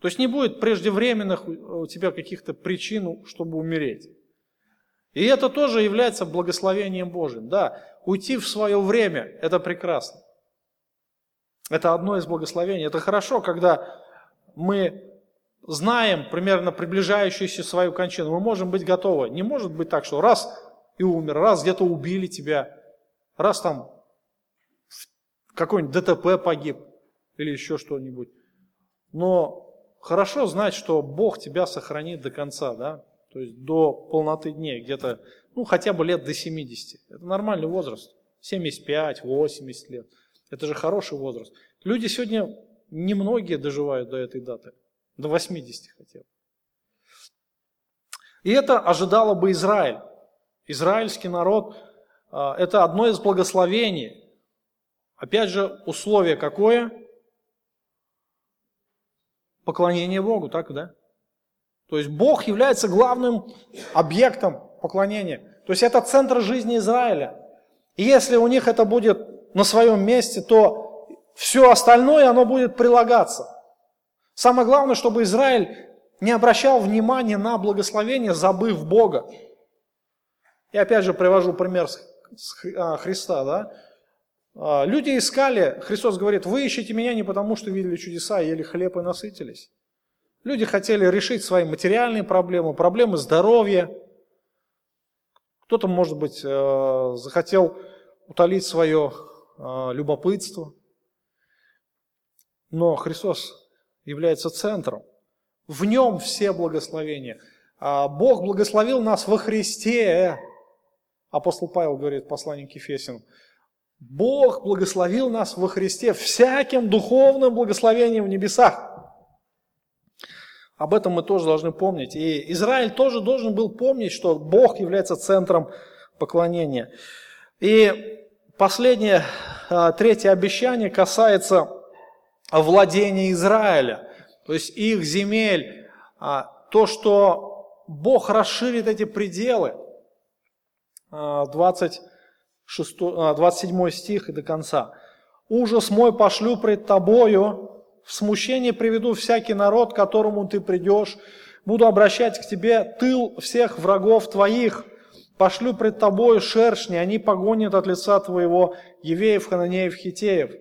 Speaker 1: То есть не будет преждевременных у тебя каких-то причин, чтобы умереть. И это тоже является благословением Божьим. Да, уйти в свое время – это прекрасно. Это одно из благословений. Это хорошо, когда мы знаем примерно приближающуюся свою кончину. Мы можем быть готовы. Не может быть так, что раз и умер, раз где-то убили тебя, раз там какой-нибудь ДТП погиб или еще что-нибудь. Но хорошо знать, что Бог тебя сохранит до конца, да? то есть до полноты дней, где-то, ну, хотя бы лет до 70. Это нормальный возраст. 75, 80 лет. Это же хороший возраст. Люди сегодня немногие доживают до этой даты. До 80 хотя бы. И это ожидало бы Израиль. Израильский народ а, – это одно из благословений. Опять же, условие какое? Поклонение Богу, так, да? То есть Бог является главным объектом поклонения. То есть это центр жизни Израиля. И если у них это будет на своем месте, то все остальное, оно будет прилагаться. Самое главное, чтобы Израиль не обращал внимания на благословение, забыв Бога. Я опять же привожу пример с а, Христа. Да? А, люди искали, Христос говорит, вы ищете меня не потому, что видели чудеса, ели хлеб и насытились. Люди хотели решить свои материальные проблемы, проблемы здоровья. Кто-то, может быть, э, захотел утолить свое э, любопытство. Но Христос является центром. В нем все благословения. А Бог благословил нас во Христе. Апостол Павел говорит в послании к Ефесянам. Бог благословил нас во Христе всяким духовным благословением в небесах. Об этом мы тоже должны помнить. И Израиль тоже должен был помнить, что Бог является центром поклонения. И последнее, а, третье обещание касается владения Израиля, то есть их земель, а, то, что Бог расширит эти пределы. 20 а, 27 а, стих и до конца. «Ужас мой пошлю пред тобою, в смущение приведу всякий народ, к которому ты придешь, буду обращать к тебе тыл всех врагов твоих, пошлю пред тобою шершни, они погонят от лица твоего Евеев, Хананеев, Хитеев».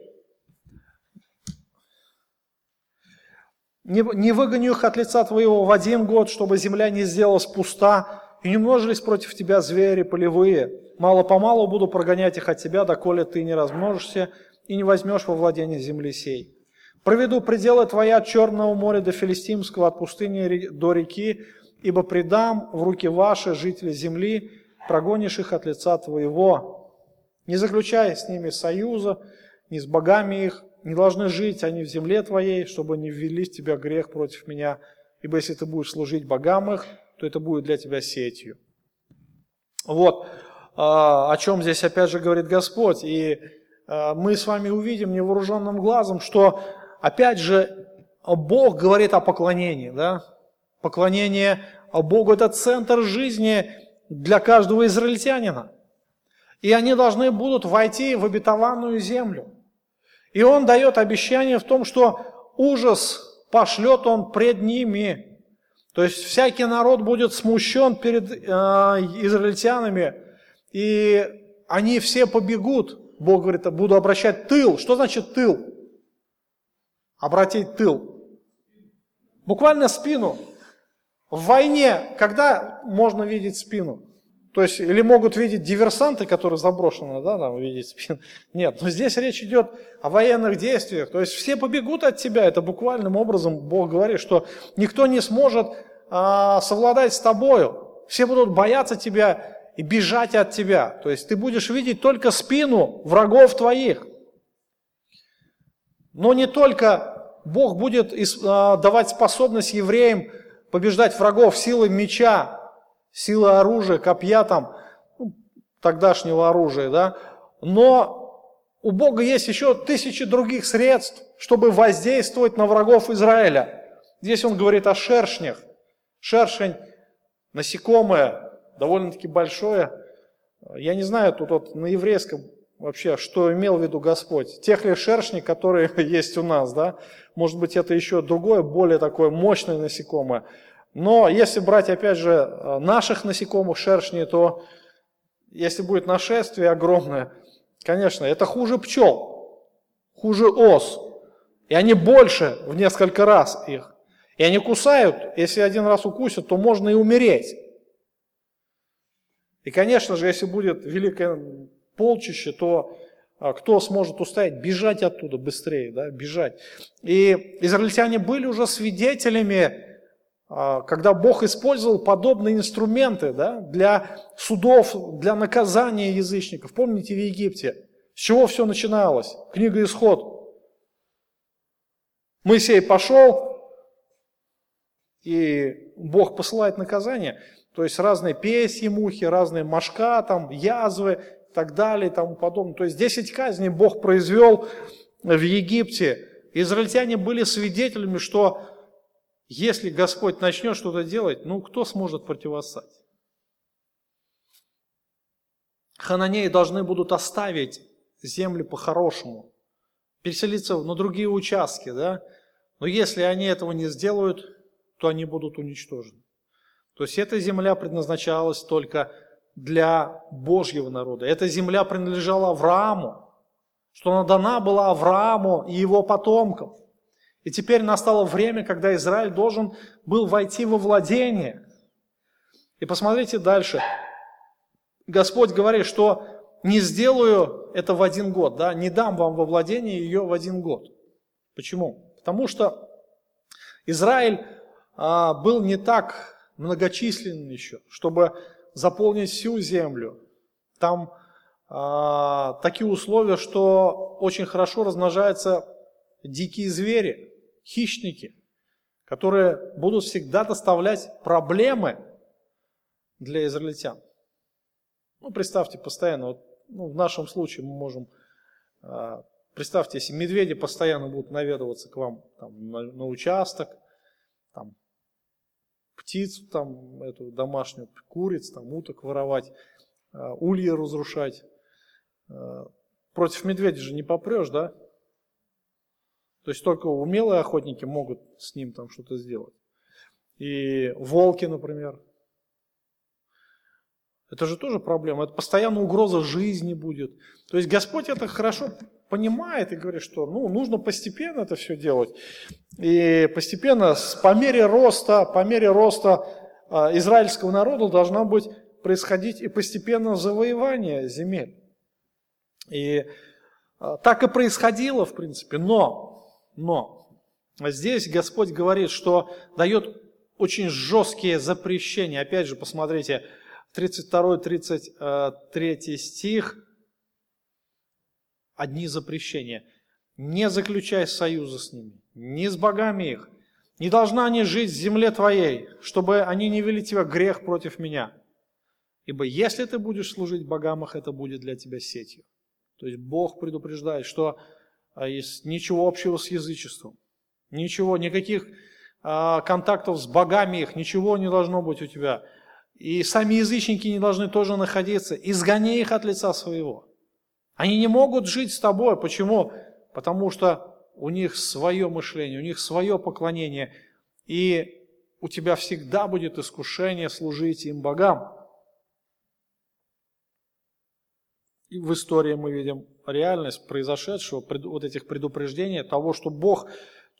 Speaker 1: Не, не выгоню их от лица твоего в один год, чтобы земля не сделалась пуста, и не множились против тебя звери полевые. Мало-помалу буду прогонять их от тебя, доколе ты не размножишься и не возьмешь во владение земли сей. Проведу пределы твоя от Черного моря до Филистимского, от пустыни до реки, ибо предам в руки ваши жители земли, прогонишь их от лица твоего. Не заключай с ними союза, ни с богами их, не должны жить они в земле твоей, чтобы не ввели в тебя грех против меня. Ибо если ты будешь служить богам их, то это будет для тебя сетью. Вот. А, о чем здесь опять же говорит Господь. И а, мы с вами увидим невооруженным глазом, что опять же Бог говорит о поклонении. Да? Поклонение Богу – это центр жизни для каждого израильтянина. И они должны будут войти в обетованную землю. И Он дает обещание в том, что ужас пошлет Он пред ними. То есть всякий народ будет смущен перед э, израильтянами, и они все побегут. Бог говорит, буду обращать тыл. Что значит тыл? Обратить тыл. Буквально спину. В войне, когда можно видеть спину? То есть, или могут видеть диверсанты, которые заброшены, да, там, видеть спину. Нет, но здесь речь идет о военных действиях. То есть, все побегут от тебя. Это буквальным образом Бог говорит, что никто не сможет а, совладать с тобою. Все будут бояться тебя и бежать от тебя. То есть ты будешь видеть только спину врагов твоих. Но не только Бог будет а, давать способность евреям побеждать врагов силой меча, силой оружия, копья там, ну, тогдашнего оружия, да, но у Бога есть еще тысячи других средств, чтобы воздействовать на врагов Израиля. Здесь он говорит о шершнях. Шершень, насекомое, довольно-таки большое. Я не знаю тут вот на еврейском вообще, что имел в виду Господь. Тех ли шершней, которые есть у нас, да? Может быть, это еще другое, более такое мощное насекомое. Но если брать, опять же, наших насекомых шершней, то если будет нашествие огромное, конечно, это хуже пчел, хуже ос. И они больше в несколько раз их. И они кусают, если один раз укусят, то можно и умереть. И, конечно же, если будет великое полчище, то а, кто сможет устоять? Бежать оттуда быстрее, да, бежать. И израильтяне были уже свидетелями, а, когда Бог использовал подобные инструменты да, для судов, для наказания язычников. Помните в Египте? С чего все начиналось? Книга Исход. Моисей пошел, и Бог посылает наказание – то есть разные песьи мухи, разные мошка, там, язвы и так далее и тому подобное. То есть 10 казней Бог произвел в Египте. Израильтяне были свидетелями, что если Господь начнет что-то делать, ну кто сможет противостать? Хананеи должны будут оставить землю по-хорошему, переселиться на другие участки, да? Но если они этого не сделают, то они будут уничтожены. То есть эта земля предназначалась только для Божьего народа. Эта земля принадлежала Аврааму. что она дана была Аврааму и его потомкам. И теперь настало время, когда Израиль должен был войти во владение. И посмотрите дальше. Господь говорит, что не сделаю это в один год, да, не дам вам во владение ее в один год. Почему? Потому что Израиль был не так многочисленен еще, чтобы заполнить всю землю. Там а, такие условия, что очень хорошо размножаются дикие звери, хищники, которые будут всегда доставлять проблемы для израильтян. Ну, представьте постоянно, вот, ну, в нашем случае мы можем, э, представьте, если медведи постоянно будут наведываться к вам там, на, на участок, птицу там, эту домашнюю, куриц, там, уток воровать, э, ульи разрушать. Э, против медведя же не попрешь, да? То есть только умелые охотники могут с ним там что-то сделать. И волки, например, это же тоже проблема. Это постоянно угроза жизни будет. То есть Господь это хорошо понимает и говорит, что ну, нужно постепенно это все делать. И постепенно, по мере роста, по мере роста э, израильского народа должно быть происходить и постепенно завоевание земель. И э, так и происходило, в принципе. Но, но, здесь Господь говорит, что дает очень жесткие запрещения. Опять же, посмотрите, 32-33 стих, одни запрещения. Не заключай союза с ними, не с богами их. Не должна они жить в земле твоей, чтобы они не вели тебя грех против меня. Ибо если ты будешь служить богам их, это будет для тебя сетью. То есть Бог предупреждает, что а, ничего общего с язычеством. Ничего, никаких а, контактов с богами их, ничего не должно быть у тебя. И сами язычники не должны тоже находиться. Изгони их от лица своего. Они не могут жить с тобой. Почему? Потому что у них свое мышление, у них свое поклонение. И у тебя всегда будет искушение служить им богам. И в истории мы видим реальность произошедшего, вот этих предупреждений, того, что Бог,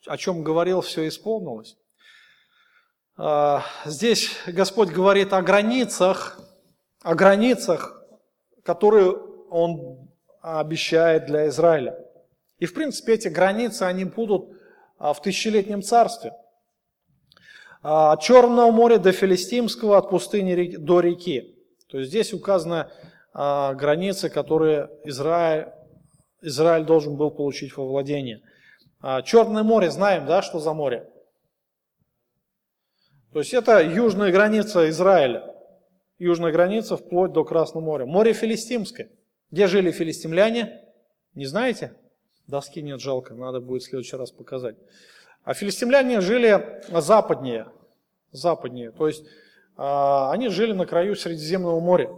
Speaker 1: о чем говорил, все исполнилось. А, здесь Господь говорит о границах, о границах, которые Он обещает для Израиля. И в принципе эти границы, они будут а, в тысячелетнем царстве. А, от Черного моря до Филистимского, от пустыни до реки. То есть здесь указаны границы, которые Израиль, Израиль должен был получить во владение. Черное море, знаем, да, что за море? То есть это южная граница Израиля. Южная граница вплоть до Красного моря. Море Филистимское. Где жили филистимляне? Не знаете? Доски нет, жалко, надо будет в следующий раз показать. А филистимляне жили западнее. Западнее. То есть а, они жили на краю Средиземного моря.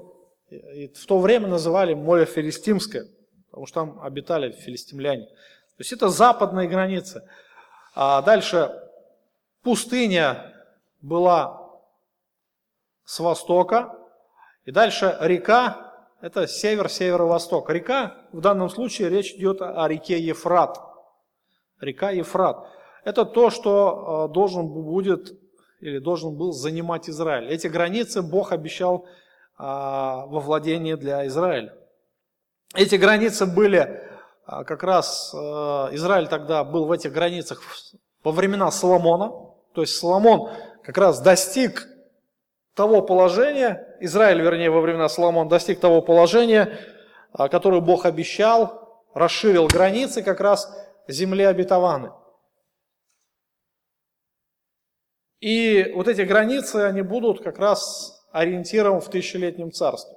Speaker 1: И в то время называли море Филистимское, потому что там обитали филистимляне. То есть это западная граница. А дальше пустыня была с востока, и дальше река, это север-северо-восток. Река, в данном случае речь идет о реке Ефрат. Река Ефрат. Это то, что э, должен будет или должен был занимать Израиль. Эти границы Бог обещал а, во владение для Израиля. Эти границы были а, как раз, э, Израиль тогда был в этих границах во времена Соломона. То есть Соломон как раз достиг того положения, Израиль, вернее, во времена Соломона достиг того положения, а, которое Бог обещал, расширил границы как раз земли обетованной. И вот эти границы, они будут как раз ориентиром в тысячелетнем царстве.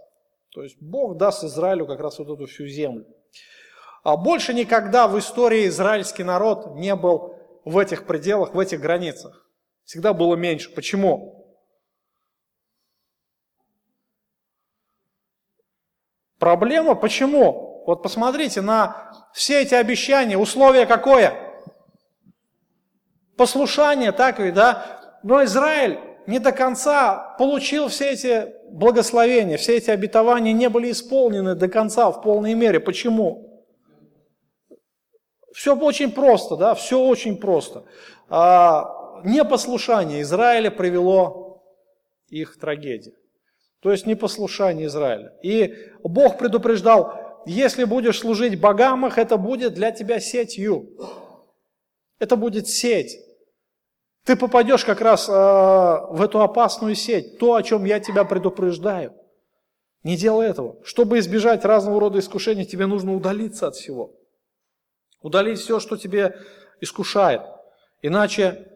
Speaker 1: То есть Бог даст Израилю как раз вот эту всю землю. А больше никогда в истории израильский народ не был в этих пределах, в этих границах. Всегда было меньше. Почему? Проблема почему? Вот посмотрите на все эти обещания, условие какое? Послушание, так ведь, да? Но Израиль не до конца получил все эти благословения, все эти обетования не были исполнены до конца в полной мере. Почему? Все очень просто, да, все очень просто. А, непослушание Израиля привело их к трагедии. То есть непослушание Израиля. И Бог предупреждал, если будешь служить богам их, это будет для тебя сетью. Это будет сеть. Ты попадешь как раз э, в эту опасную сеть, то, о чем я тебя предупреждаю. Не делай этого. Чтобы избежать разного рода искушений, тебе нужно удалиться от всего. Удалить все, что тебе искушает. Иначе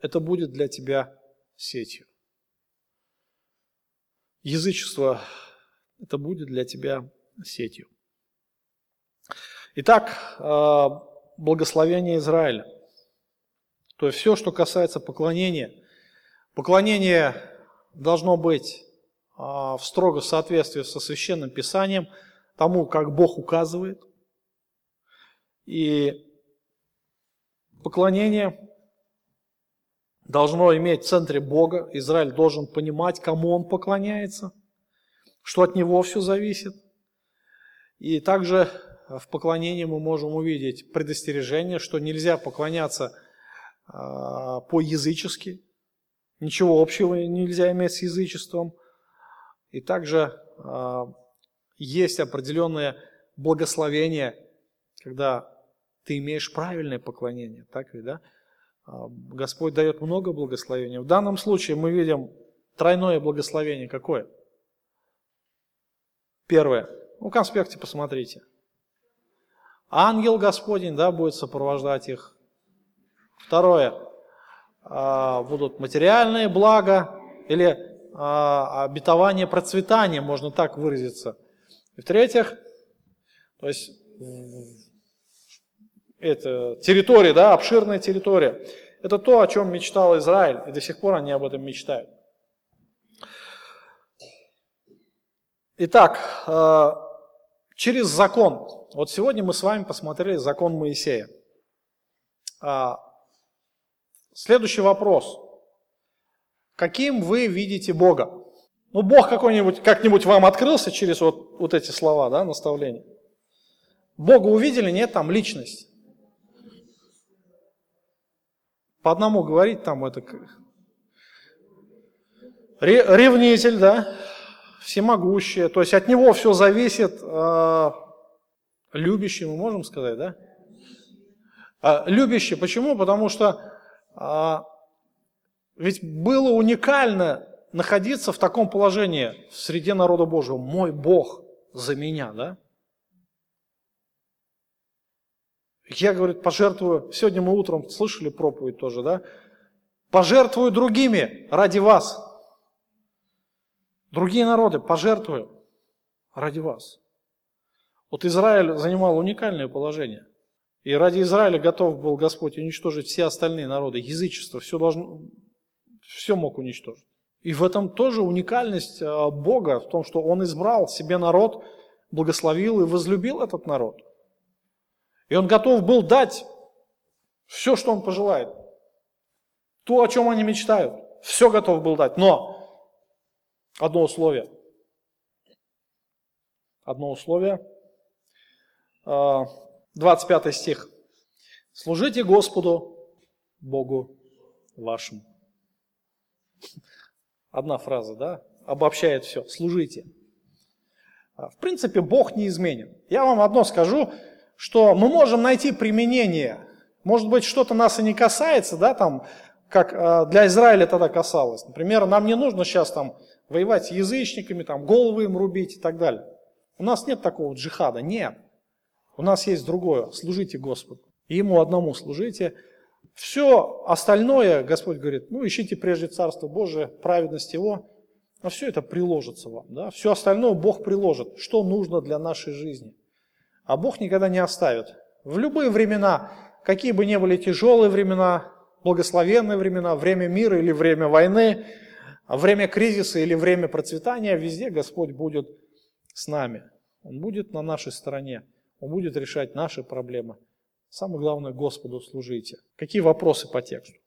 Speaker 1: это будет для тебя сетью. Язычество – это будет для тебя сетью. Итак, э, благословение Израиля – то есть все, что касается поклонения. Поклонение должно быть а, в строго соответствии со священным писанием, тому, как Бог указывает. И поклонение должно иметь в центре Бога. Израиль должен понимать, кому он поклоняется, что от него все зависит. И также в поклонении мы можем увидеть предостережение, что нельзя поклоняться а, по-язычески. Ничего общего нельзя иметь с язычеством. И также а, есть определенное благословение, когда ты имеешь правильное поклонение. Так ведь, да? А, Господь дает много благословений. В данном случае мы видим тройное благословение. Какое? Первое. Ну, в конспекте посмотрите. Ангел Господень, да, будет сопровождать их. Второе, а, будут материальные блага или а, обетование процветания, можно так выразиться. И в-третьих, то есть это территория, да, обширная территория. Это то, о чем мечтал Израиль, и до сих пор они об этом мечтают. Итак, а, через закон. Вот сегодня мы с вами посмотрели закон Моисея. Следующий вопрос. Каким вы видите Бога? Ну, Бог какой-нибудь, как-нибудь вам открылся через вот, вот эти слова, да, наставления? Бога увидели? Нет, там личность. По одному говорить там это... Ревнитель, да, всемогущее. То есть от него все зависит. Э, любящий, мы можем сказать, да? А, любящий. Почему? Потому что а, ведь было уникально находиться в таком положении в среде народа Божьего. Мой Бог за меня, да? Я, говорит, пожертвую, сегодня мы утром слышали проповедь тоже, да? Пожертвую другими ради вас. Другие народы пожертвую ради вас. Вот Израиль занимал уникальное положение. И ради Израиля готов был Господь уничтожить все остальные народы, язычество, все, должно, все мог уничтожить. И в этом тоже уникальность а, Бога, в том, что Он избрал себе народ, благословил и возлюбил этот народ. И Он готов был дать все, что Он пожелает. То, о чем они мечтают. Все готов был дать. Но одно условие. Одно условие а, – 25 стих. Служите Господу, Богу вашему. Одна фраза, да, обобщает все. Служите. А, в принципе, Бог не изменен. Я вам одно скажу, что мы можем найти применение. Может быть, что-то нас и не касается, да, там, как а, для Израиля тогда касалось. Например, нам не нужно сейчас там воевать с язычниками, там, головы им рубить и так далее. У нас нет такого джихада, нет. У нас есть другое. Служите Господу. И Ему одному служите. Все остальное, Господь говорит, ну ищите прежде Царство Божие, праведность Его, а все это приложится вам. Да? Все остальное Бог приложит, что нужно для нашей жизни. А Бог никогда не оставит. В любые времена, какие бы ни были тяжелые времена, благословенные времена, время мира или время войны, время кризиса или время процветания, везде Господь будет с нами. Он будет на нашей стороне. Он будет решать наши проблемы. Самое главное, Господу служите. Какие вопросы по тексту?